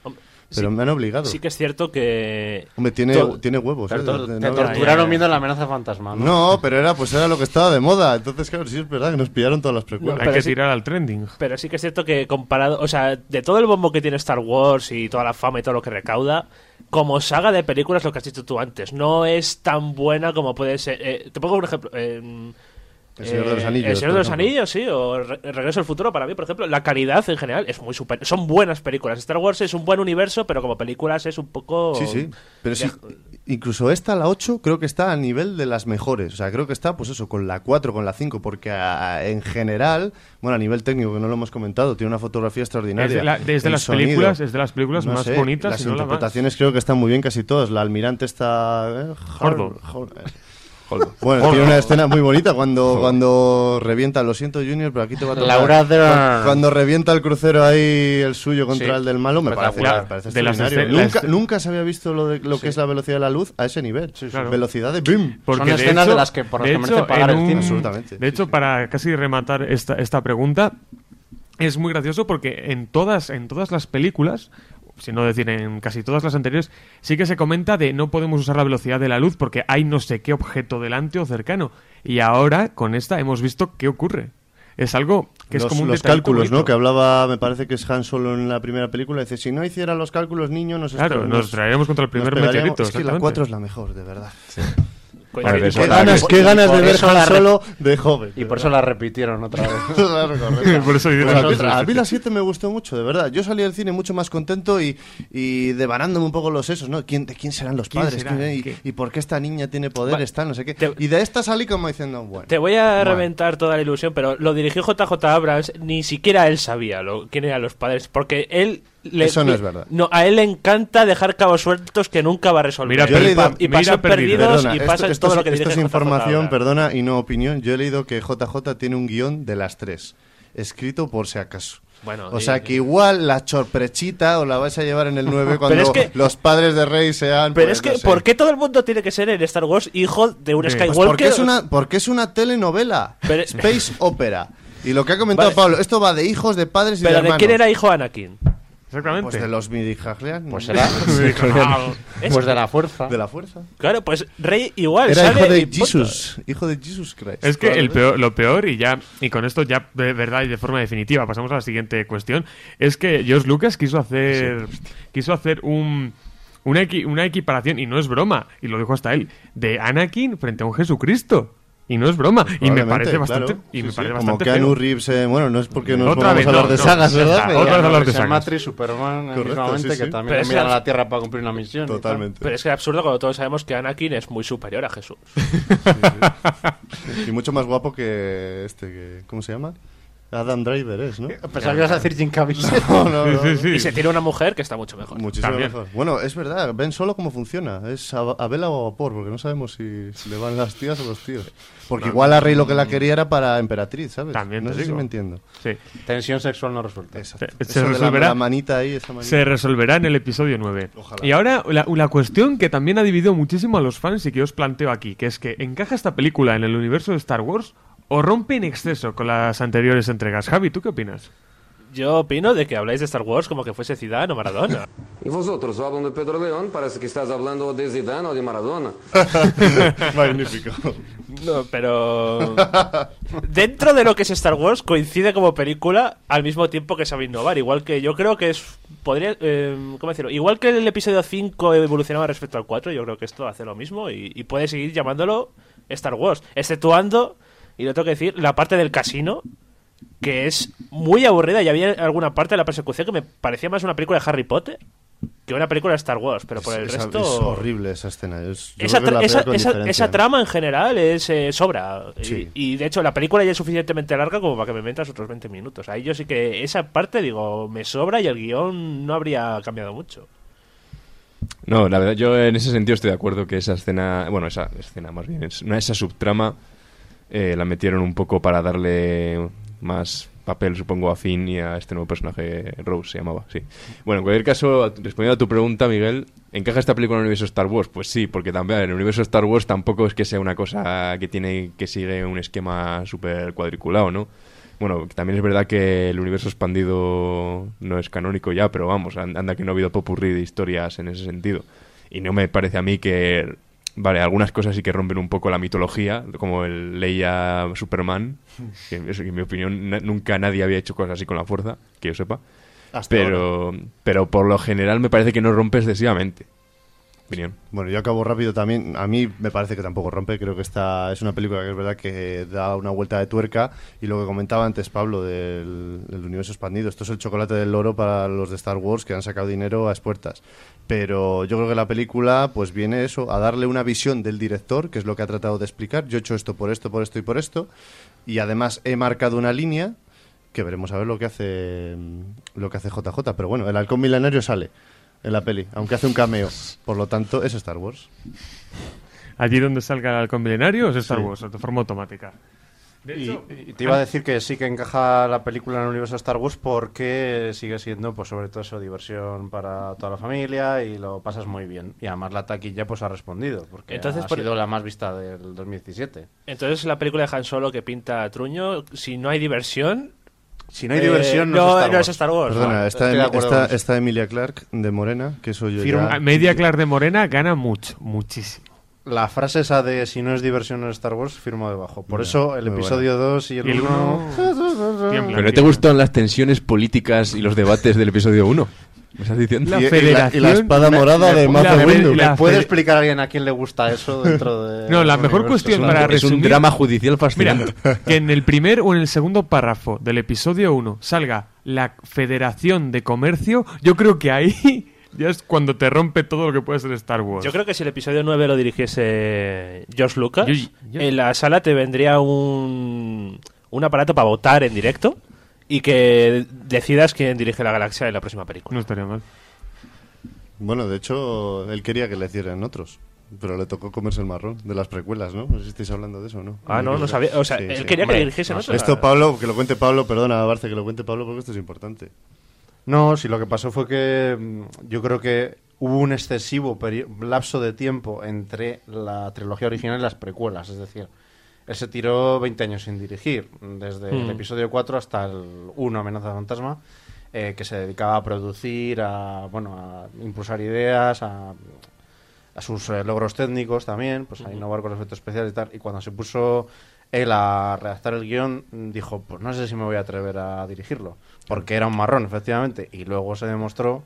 Pero sí- me han obligado. Sí que es cierto que... Hombre, tiene, To- tiene huevos. Pero ¿eh? te no- torturaron viendo la amenaza fantasma, ¿no? No, pero era, pues era lo que estaba de moda. Entonces, claro, sí es verdad que nos pillaron todas las precuelas. Hay que sí- tirar al trending. Pero sí que es cierto que comparado, o sea, de todo el bombo que tiene Star Wars y toda la fama y todo lo que recauda, como saga de películas, lo que has dicho tú antes, no es tan buena como puede ser. eh, te pongo un ejemplo. eh, El Señor de los Anillos, El Señor de los. Anillos, sí, o Re- Regreso al Futuro, para mí, por ejemplo, la calidad en general es muy super. Son buenas películas. Star Wars es un buen universo, pero como películas es un poco. Sí, sí. Pero sí, incluso esta, la 8, creo que está a nivel de las mejores. O sea, creo que está, pues eso, con la 4, con la 5, porque en general, bueno, a nivel técnico, que no lo hemos comentado, tiene una fotografía extraordinaria. Es de la- desde las sonido, películas, es de las películas no más sé, bonitas Las y no la más. interpretaciones creo que están muy bien casi todas. La almirante está... eh. Hor- Bueno, tiene una escena muy bonita cuando, cuando revienta, lo siento Junior, pero aquí te va a tocar. Laura de- Cuando, cuando revienta el crucero ahí el suyo contra Sí, el del malo, me parece, me parece De las extraordinario. nunca, las- nunca se había visto lo, de, lo que es la velocidad de la luz a ese nivel. claro. Velocidad de BIM. Porque Son de escenas hecho- de las que- por las de que merece hecho, pagar el un- cine. Absolutamente, De sí, hecho, sí. para casi rematar esta, esta pregunta, es muy gracioso porque en todas, en todas las películas, si no decir en casi todas las anteriores, sí que se comenta de no podemos usar la velocidad de la luz porque hay no sé qué objeto delante o cercano. Y ahora, con esta, hemos visto qué ocurre. Es algo que es como un los cálculos, ¿no? Que hablaba, me parece que es Han Solo en la primera película. Dice, si no hiciera los cálculos, niño, nos Claro, nos traeremos contra el primer meteorito. Es que la exactamente. 4 es la mejor, de verdad. Coño, eso Qué ganas, qué de ver Han Solo de joven. Y por eso la repitieron otra vez. Por eso Pues a, mí, cosas. a mí la 7 me gustó mucho, de verdad. Yo salí del cine mucho más contento y, y devanándome un poco los sesos, ¿no? ¿Quién, ¿De quién serán los ¿Quién padres? será? ¿Quién- y, ¿Qué? y por qué esta niña tiene poderes? Tal, no sé qué. Te- Y de esta salí como diciendo, bueno. Te voy a Bueno. reventar toda la ilusión, pero lo dirigió JJ Abrams, ni siquiera él sabía lo, quién eran los padres, porque él... Le, Eso no es verdad. No, a él le encanta dejar cabos sueltos que nunca va a resolver. Mira, y, Yo he leído- pa- y mira, perdidos Perdona, y esto- pasa esto, todo es- lo que esto es información, perdona, y no opinión. Yo he leído que JJ tiene un guion de las tres, escrito por si acaso. Bueno, O y- sea que igual la sorprechita os la vais a llevar en el 9 cuando es que- los padres de Rey sean. Pero pues, es que, no sé. ¿por qué todo el mundo tiene que ser en Star Wars hijo de un Pues Pues Skywalker? porque es una, porque es una telenovela. Pero- Space Opera. Y lo que ha comentado Vale. Pablo, esto va de hijos, de padres y ¿Pero de de hermanos. quién era hijo Anakin? Exactamente. Pues de los Midichlorians. Pues era. Es- pues de la fuerza. De la fuerza. Claro, pues Rey igual. Era sale hijo de. Jesus. Hijo de Jesus Christ. Es que el peor, lo peor, y ya, y con esto ya de verdad y de forma definitiva, pasamos a la siguiente cuestión, es que George Lucas quiso hacer, quiso hacer un, una, equi- una equiparación, y no es broma, y lo dijo hasta él, de Anakin frente a un Jesucristo. Y no es broma. Y me parece bastante, claro. y Sí, me sí, parece Como bastante Keanu feo. Reeves, eh, bueno, no es porque nos Otra vamos vez, a hablar no, de no, sagas, ya ¿verdad? Pero- otra vez hablar de sagas. Matrix, Superman, Correcto, mismamente, sí, que sí. también Pero es envían a la- Tierra para cumplir una misión. Totalmente. Pero es que es absurdo cuando todos sabemos que Anakin es muy superior a Jesús. Y mucho más guapo que este, que, ¿cómo se llama? Adam Driver es, ¿no? Pensaba que ibas a decir Jim Caviezel. No, no, Sí, no, sí, sí. Y se tiene una mujer que está mucho mejor. Muchísimo También. mejor. Bueno, es verdad, ven solo cómo funciona. Es a, a vela o a vapor, porque no sabemos si, si le van las tías o los tíos. Porque igual a Rey lo que la quería era para Emperatriz, ¿sabes? También no te sé si me entiendo. Sí. Tensión sexual no resuelta. Exacto. Se- la- resolverá. La, manita ahí, esa manita. Se resolverá en el episodio 9. Ojalá. Y ahora la, la cuestión que también ha dividido muchísimo a los fans y que os planteo aquí, que es que ¿encaja esta película en el universo de Star Wars o rompe en exceso con las anteriores entregas? Javi, ¿tú qué opinas? Yo opino de que habláis de Star Wars como que fuese Zidane o Maradona. E vosotros hablan de Pedro León, parece que estás hablando de Zidane o de Maradona. Magnífico. No, pero dentro de lo que es Star Wars coincide como película al mismo tiempo que sabe innovar. Igual que yo creo que es podría eh, ¿cómo decirlo? Igual que el episodio 5 evolucionaba respecto al 4, yo creo que esto hace lo mismo y, y puede seguir llamándolo Star Wars, exceptuando y lo tengo que decir la parte del casino que es muy aburrida y había alguna parte de la persecución que me parecía más una película de Harry Potter que una película de Star Wars, pero por el Esa- resto es horrible esa escena. Es, esa, tra- esa, esa- trama en general es eh, sobra. Y, de hecho la película ya es suficientemente larga como para que me metas otros 20 minutos. Ahí yo sí que esa parte, digo, me sobra y el guion no habría cambiado mucho. No, la verdad, yo en ese sentido estoy de acuerdo que esa escena, bueno, esa escena más bien, es- una- esa subtrama eh, la metieron un poco para darle más papel, supongo, a Finn y a este nuevo personaje, Rose se llamaba, sí. Bueno, en cualquier caso, respondiendo a tu pregunta, Miguel, ¿encaja esta película en el universo Star Wars? Pues sí, porque también el universo Star Wars tampoco es que sea una cosa que tiene que sigue un esquema súper cuadriculado, ¿no? Bueno, también es verdad que el universo expandido no es canónico ya, pero vamos, an- anda que no ha habido popurrí de historias en ese sentido. Y no me parece a mí que... Vale, algunas cosas sí que rompen un poco la mitología, como el Leia Superman, que, eso, que en mi opinión na- nunca nadie había hecho cosas así con la fuerza, que yo sepa. Hasta Pero, pero por lo general me parece que no rompe excesivamente. Opinión. Bueno, yo acabo rápido también. A mí me parece que tampoco rompe. Creo que esta es una película que es verdad que da una vuelta de tuerca. Y lo que comentaba antes Pablo del, del universo expandido. Esto es el chocolate del loro para los de Star Wars que han sacado dinero a expuertas. Pero yo creo que la película pues viene eso, a darle una visión del director, que es lo que ha tratado de explicar. Yo he hecho esto por esto, por esto y por esto. Y además he marcado una línea que veremos a ver lo que hace lo que hace JJ. Pero bueno, el halcón milenario sale en la peli, aunque hace un cameo. Por lo tanto, es Star Wars. Allí donde salga el halcón milenario es Star Sí. Wars, de forma automática. De Y, hecho- y te iba a decir que sí que encaja la película en el universo Star Wars porque sigue siendo, pues sobre todo eso, diversión para toda la familia y lo pasas muy bien. Y además la taquilla pues ha respondido porque Entonces, ha por- sido la más vista del 2017. Entonces la película de Han Solo que pinta Truño, si no hay diversión... Si no hay eh, diversión, no, no, es Star no Wars. es Star Wars. Perdona, está, de está- Emilia Clark de Morena, que eso yo ya... Media Clark de Morena gana mucho, muchísimo. La frase esa de si no es diversión es Star Wars firmo debajo. Por Ya, eso el episodio 2 y el Y el 1... uno- tiembla, ¿Pero no te gustan las tensiones políticas y los debates del episodio 1? ¿Me estás diciendo? La Y- y la- Federación- y la espada morada de la- Mace la- Windu. ¿Me puede explicar a alguien a quién le gusta eso dentro de... No, la mejor universo? cuestión Es un- para es un resumir- drama judicial Mira, fascinante. que en el primer o en el segundo párrafo del episodio 1 salga la Federación de Comercio, yo creo que ahí ya es cuando te rompe todo lo que puede ser Star Wars. Yo creo que si el episodio 9 lo dirigiese George Lucas, Yo- yo- en la sala te vendría un, un aparato para votar en directo y que decidas quién dirige la galaxia en la próxima película. No estaría mal. Bueno, de hecho, él quería que le hicieran otros. Pero le tocó comerse el marrón de las precuelas, ¿no? No sé si estáis hablando de eso, ¿no? Ah, no, no sabía. O sea, Sí, él sí. quería que Hombre, dirigiesen no otro. Esto, Pablo, que lo cuente Pablo, perdona, Barce, que lo cuente Pablo porque esto es importante. No, sí, lo que pasó fue que mm, yo creo que hubo un excesivo lapso de tiempo entre la trilogía original y las precuelas. Es decir, él se tiró 20 años sin dirigir, desde el Hmm. episodio 4 hasta el 1, Amenaza Fantasma, eh, que se dedicaba a producir, a, bueno, a impulsar ideas, a, a sus eh, logros técnicos también, pues a innovar con los efectos especiales y tal. Y cuando se puso él a redactar el guion, dijo, pues no sé si me voy a atrever a dirigirlo, porque era un marrón, efectivamente. Y luego se demostró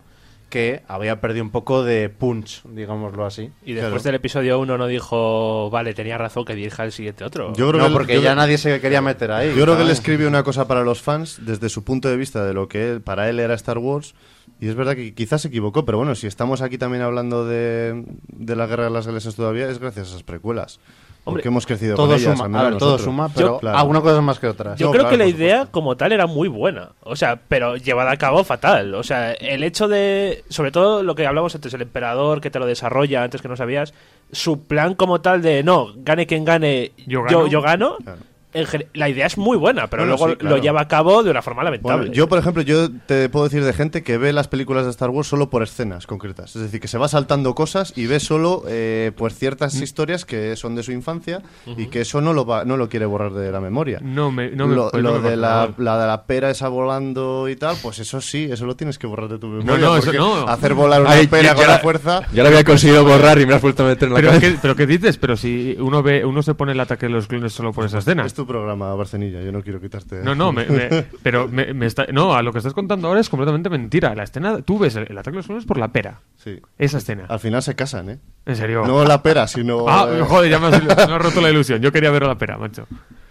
que había perdido un poco de punch, digámoslo así. Y después Claro. del episodio 1 no dijo, vale, tenía razón que dirija el siguiente otro. Yo creo no, que él- porque yo ya creo- nadie se quería meter ahí. Yo creo que él escribe una cosa para los fans desde su punto de vista de lo que él- para él era Star Wars. Y es verdad que quizás se equivocó, pero bueno, si estamos aquí también hablando de, de la Guerra de las Galaxias todavía, es gracias a esas precuelas. Hombre, porque hemos crecido todo con ellas, suma, a ver, todo suma, pero Claro. algunas cosas más que otras. Yo No, creo claro, que la idea supuesto. como tal era muy buena. O sea, pero llevada a cabo fatal. O sea, el hecho de. Sobre todo lo que hablamos antes, el emperador que te lo desarrolla antes que no sabías. Su plan como tal de no, gane quien gane, Yo yo, gano. yo gano. Claro. La idea es muy buena, pero Bueno, luego sí, claro. lo lleva a cabo de una forma lamentable. Bueno, yo, por ejemplo, yo te puedo decir de gente que ve las películas de Star Wars solo por escenas concretas. Es decir, que se va saltando cosas y ve solo eh, pues ciertas Mm. historias que son de su infancia y que eso no lo, va, no lo quiere borrar de la memoria. No me, no me, lo pues lo no me de la, la de la pera esa volando y tal, pues eso sí, eso lo tienes que borrar de tu memoria. no, eso porque no. Hacer volar una Ay, pera ya- con ya la la- fuerza. Ya lo había conseguido borrar y me has vuelto a meter en la Pero, cabeza. ¿qué, pero ¿qué dices? Pero si uno ve uno se pone el ataque de los clones solo por esa escena. Es tu programa, Barcenilla, yo no quiero quitarte. No, no, me- me- pero me, me está, no, a lo que estás contando ahora es completamente mentira. La escena, tú ves el, el ataque de los clones por la pera. Sí. Esa escena. Al final se casan, ¿eh? En serio. No la pera, sino. Ah, eh, joder, ya me has, me has roto la ilusión. Yo quería ver la pera, macho.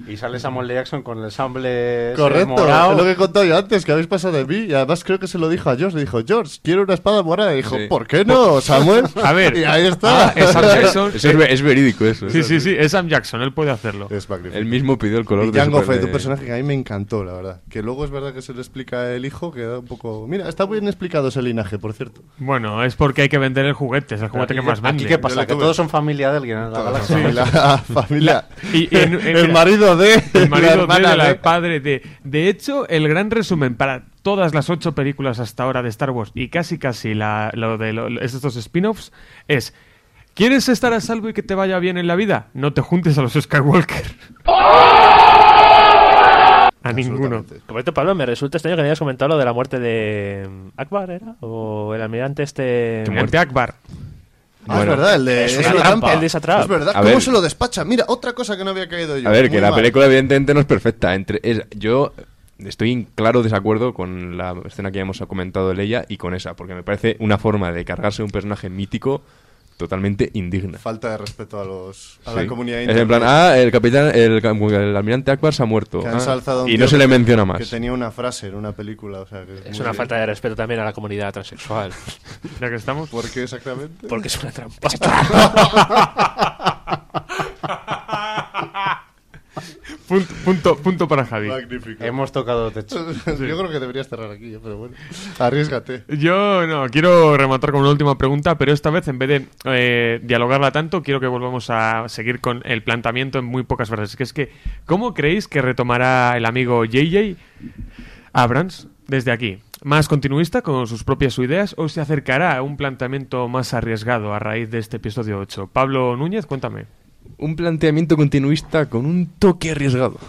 Y sale Samuel. Jackson con el ese Correcto, morado. es lo que he contado yo antes, que habéis pasado de mí. Y además creo que se lo dijo a George. Le dijo, George, quiero una espada morada. Y dijo, Sí. ¿por qué no, Samuel? A ver. Y ahí está. Ah, es Sam Jackson. Es, ve- es verídico eso. Sí, sí, sí, es Sam Jackson, él puede hacerlo. Es magnífico. Él mismo pidió el color Y de Jango super Fett, de- un personaje que a mí me encantó, la verdad. Que luego es verdad que se le explica el hijo, que da un poco... Mira, está bien explicado ese linaje, por cierto. Bueno, es porque hay que vender el juguete, es el juguete que más aquí vende. ¿Qué pasa? Que todos son familia de alguien en la galaxia. Familia... familia Y- y en- en- el marido de... El marido la de, de la padre de. De hecho, el gran resumen para todas las ocho películas hasta ahora de Star Wars y casi casi la, lo de lo- estos spin-offs es. ¿Quieres estar a salvo y que te vaya bien en la vida? No te juntes a los Skywalker. A ninguno. Cierto, Pablo, me resulta extraño que me hayas comentado lo de la muerte de mm, Akbar, ¿era? O el almirante este... Que muerte Akbar. Ah, Bueno, es verdad, el de... es es una una trampa. El de esa trampa. Es verdad, A ¿cómo ver. se lo despacha? Mira, otra cosa que no había caído yo. A ver, que la mal. película evidentemente no es perfecta. Entre, es- yo estoy en claro desacuerdo con la escena que ya hemos comentado de Leia y con esa, porque me parece una forma de cargarse un personaje mítico totalmente indigna. Falta de respeto a los a Sí. la comunidad Es en plan, ah, el capitán, el, el almirante Akbar se ha muerto. que Ah, y no se le que- menciona Que más. tenía una frase en una película, o sea, que Es muy una bien. falta de respeto también a la comunidad transexual. Ya que estamos. ¿Por qué exactamente? Porque es una trampa. Punto, punto, punto para Javi. Magnífico. Hemos tocado techo. Yo creo que deberías cerrar aquí, pero bueno. Arriesgate. Yo no, quiero rematar con una última pregunta, pero esta vez en vez de eh, dialogarla tanto, quiero que volvamos a seguir con el planteamiento en muy pocas frases. Que es que, ¿cómo creéis que retomará el amigo JJ Abrams desde aquí? ¿Más continuista con sus propias ideas o se acercará a un planteamiento más arriesgado a raíz de este episodio 8? Pablo Núñez, cuéntame. Un planteamiento continuista con un toque arriesgado.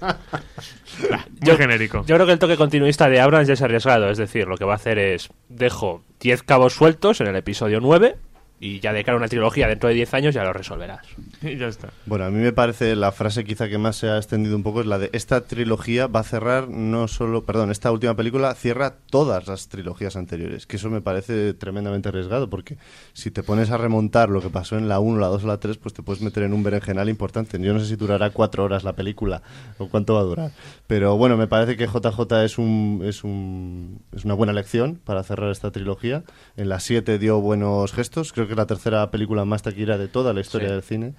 Muy genérico. Yo creo que el toque continuista de Abrams ya es arriesgado. Es decir, lo que va a hacer es... Dejo 10 cabos sueltos en el episodio 9 y ya de cara a una trilogía dentro de 10 años ya lo resolverás. Y ya está. Bueno, a mí me parece la frase quizá que más se ha extendido un poco es la de esta trilogía va a cerrar no solo, perdón, esta última película cierra todas las trilogías anteriores, que eso me parece tremendamente arriesgado porque si te pones a remontar lo que pasó en la 1, la 2 o la 3, pues te puedes meter en un berenjenal importante. Yo no sé si durará cuatro horas la película o cuánto va a durar, pero bueno, me parece que JJ es un es un es una buena lección para cerrar esta trilogía. En la 7 dio buenos gestos, creo que es la tercera película más taquillera de toda la historia Sí. del cine.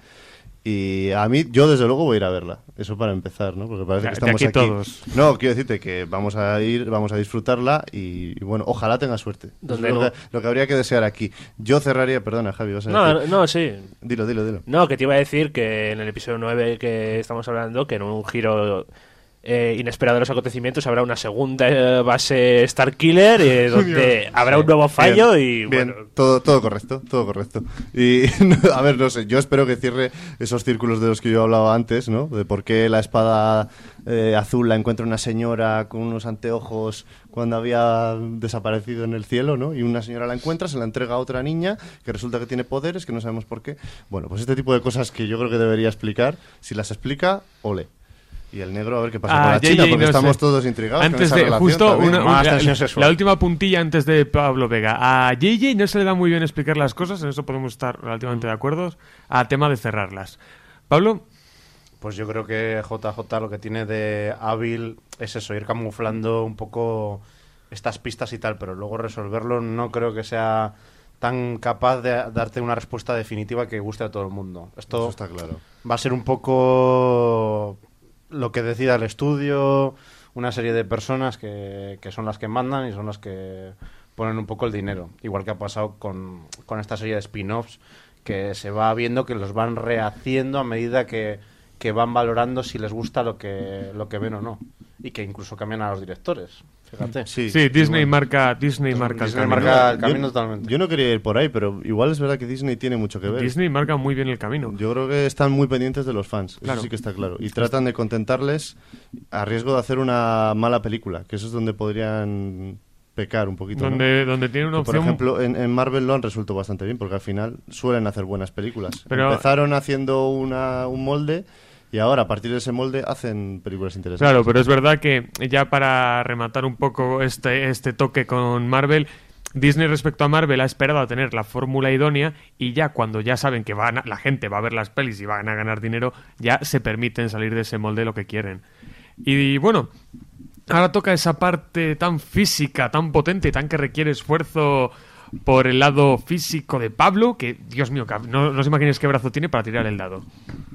Y a mí, yo desde luego voy a ir a verla. Eso para empezar, ¿no? Porque parece De- que de estamos aquí todos. No, quiero decirte que vamos a ir, vamos a disfrutarla y, y bueno, ojalá tenga suerte. No. que, lo que habría que desear aquí. Yo cerraría, perdona, Javi, vas a No, decir. no, sí. Dilo, dilo, dilo. No, que te iba a decir que en el episodio 9 que estamos hablando, que en un giro eh, los acontecimientos habrá una segunda eh, base Starkiller eh, donde habrá un nuevo fallo Bien, y bien, bueno, todo, todo correcto, todo correcto. Y a ver, no sé, yo espero que cierre esos círculos de los que yo hablaba antes, ¿no? De por qué la espada eh, azul la encuentra una señora con unos anteojos cuando había desaparecido en el cielo, ¿no? Y una señora la encuentra, se la entrega a otra niña que resulta que tiene poderes, que no sabemos por qué. Bueno, pues este tipo de cosas que yo creo que debería explicar, si las explica, ole. Y el negro a ver qué pasa Ah, con la JJ, China, porque no estamos sé. todos intrigados. con Antes esa de, relación justo una- Más la, última puntilla antes de Pablo Vega. A JJ no se le da muy bien explicar las cosas, en eso podemos estar relativamente de acuerdo, a tema de cerrarlas. Pablo, Pues yo creo que JJ lo que tiene de hábil es eso, ir camuflando un poco estas pistas y tal, pero luego resolverlo no creo que sea tan capaz de darte una respuesta definitiva que guste a todo el mundo. Esto Eso está claro. va a ser un poco lo que decida el estudio, una serie de personas que, que son las que mandan y son las que ponen un poco el dinero. Igual que ha pasado con, con esta serie de spin-offs, que se va viendo que los van rehaciendo a medida que, que van valorando si les gusta lo que, lo que ven o no. Y que incluso cambian a los directores. Fíjate. Sí, sí, Disney marca, Disney marca el camino. marca el Yo- totalmente. Yo no quería ir por ahí, pero igual es verdad que Disney tiene mucho que ver. Disney marca muy bien el camino. Yo creo que están muy pendientes de los fans, Claro. eso sí que está claro. Y tratan de contentarles a riesgo de hacer una mala película, que eso es donde podrían pecar un poquito. ¿no? Donde, donde tiene una Que, Por opción. ejemplo, en, en Marvel lo han resuelto bastante bien, porque al final suelen hacer buenas películas. Pero- Empezaron haciendo una, un molde y ahora a partir de ese molde hacen películas interesantes. Claro, pero es verdad que ya para rematar un poco este, este toque con Marvel, Disney respecto a Marvel ha esperado a tener la fórmula idónea y ya cuando ya saben que van a- la gente va a ver las pelis y van a ganar dinero, ya se permiten salir de ese molde lo que quieren. Y bueno, ahora toca esa parte tan física, tan potente, tan que requiere esfuerzo por el lado físico de Pablo, que Dios mío, no, no os imaginéis qué brazo tiene para tirar el dado.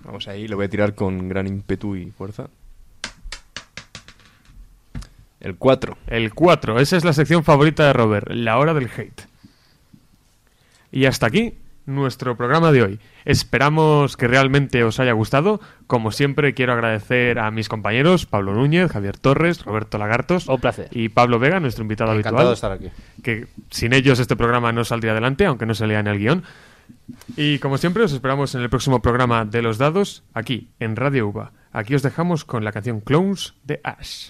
Vamos ahí, lo voy a tirar con gran ímpetu y fuerza. El 4. El 4, esa es la sección favorita de Robert, la hora del hate. Y hasta aquí nuestro programa de hoy. Esperamos que realmente os haya gustado. Como siempre, quiero agradecer a mis compañeros Pablo Núñez, Javier Torres, Roberto Lagartos Un placer. y Pablo Vega, nuestro invitado Encantado habitual. de estar aquí. Que sin ellos este programa no saldría adelante, aunque no se lea en el guion. Y como siempre, os esperamos en el próximo programa de los dados, aquí, en Radio UBA. Aquí os dejamos con la canción Clones de Ash.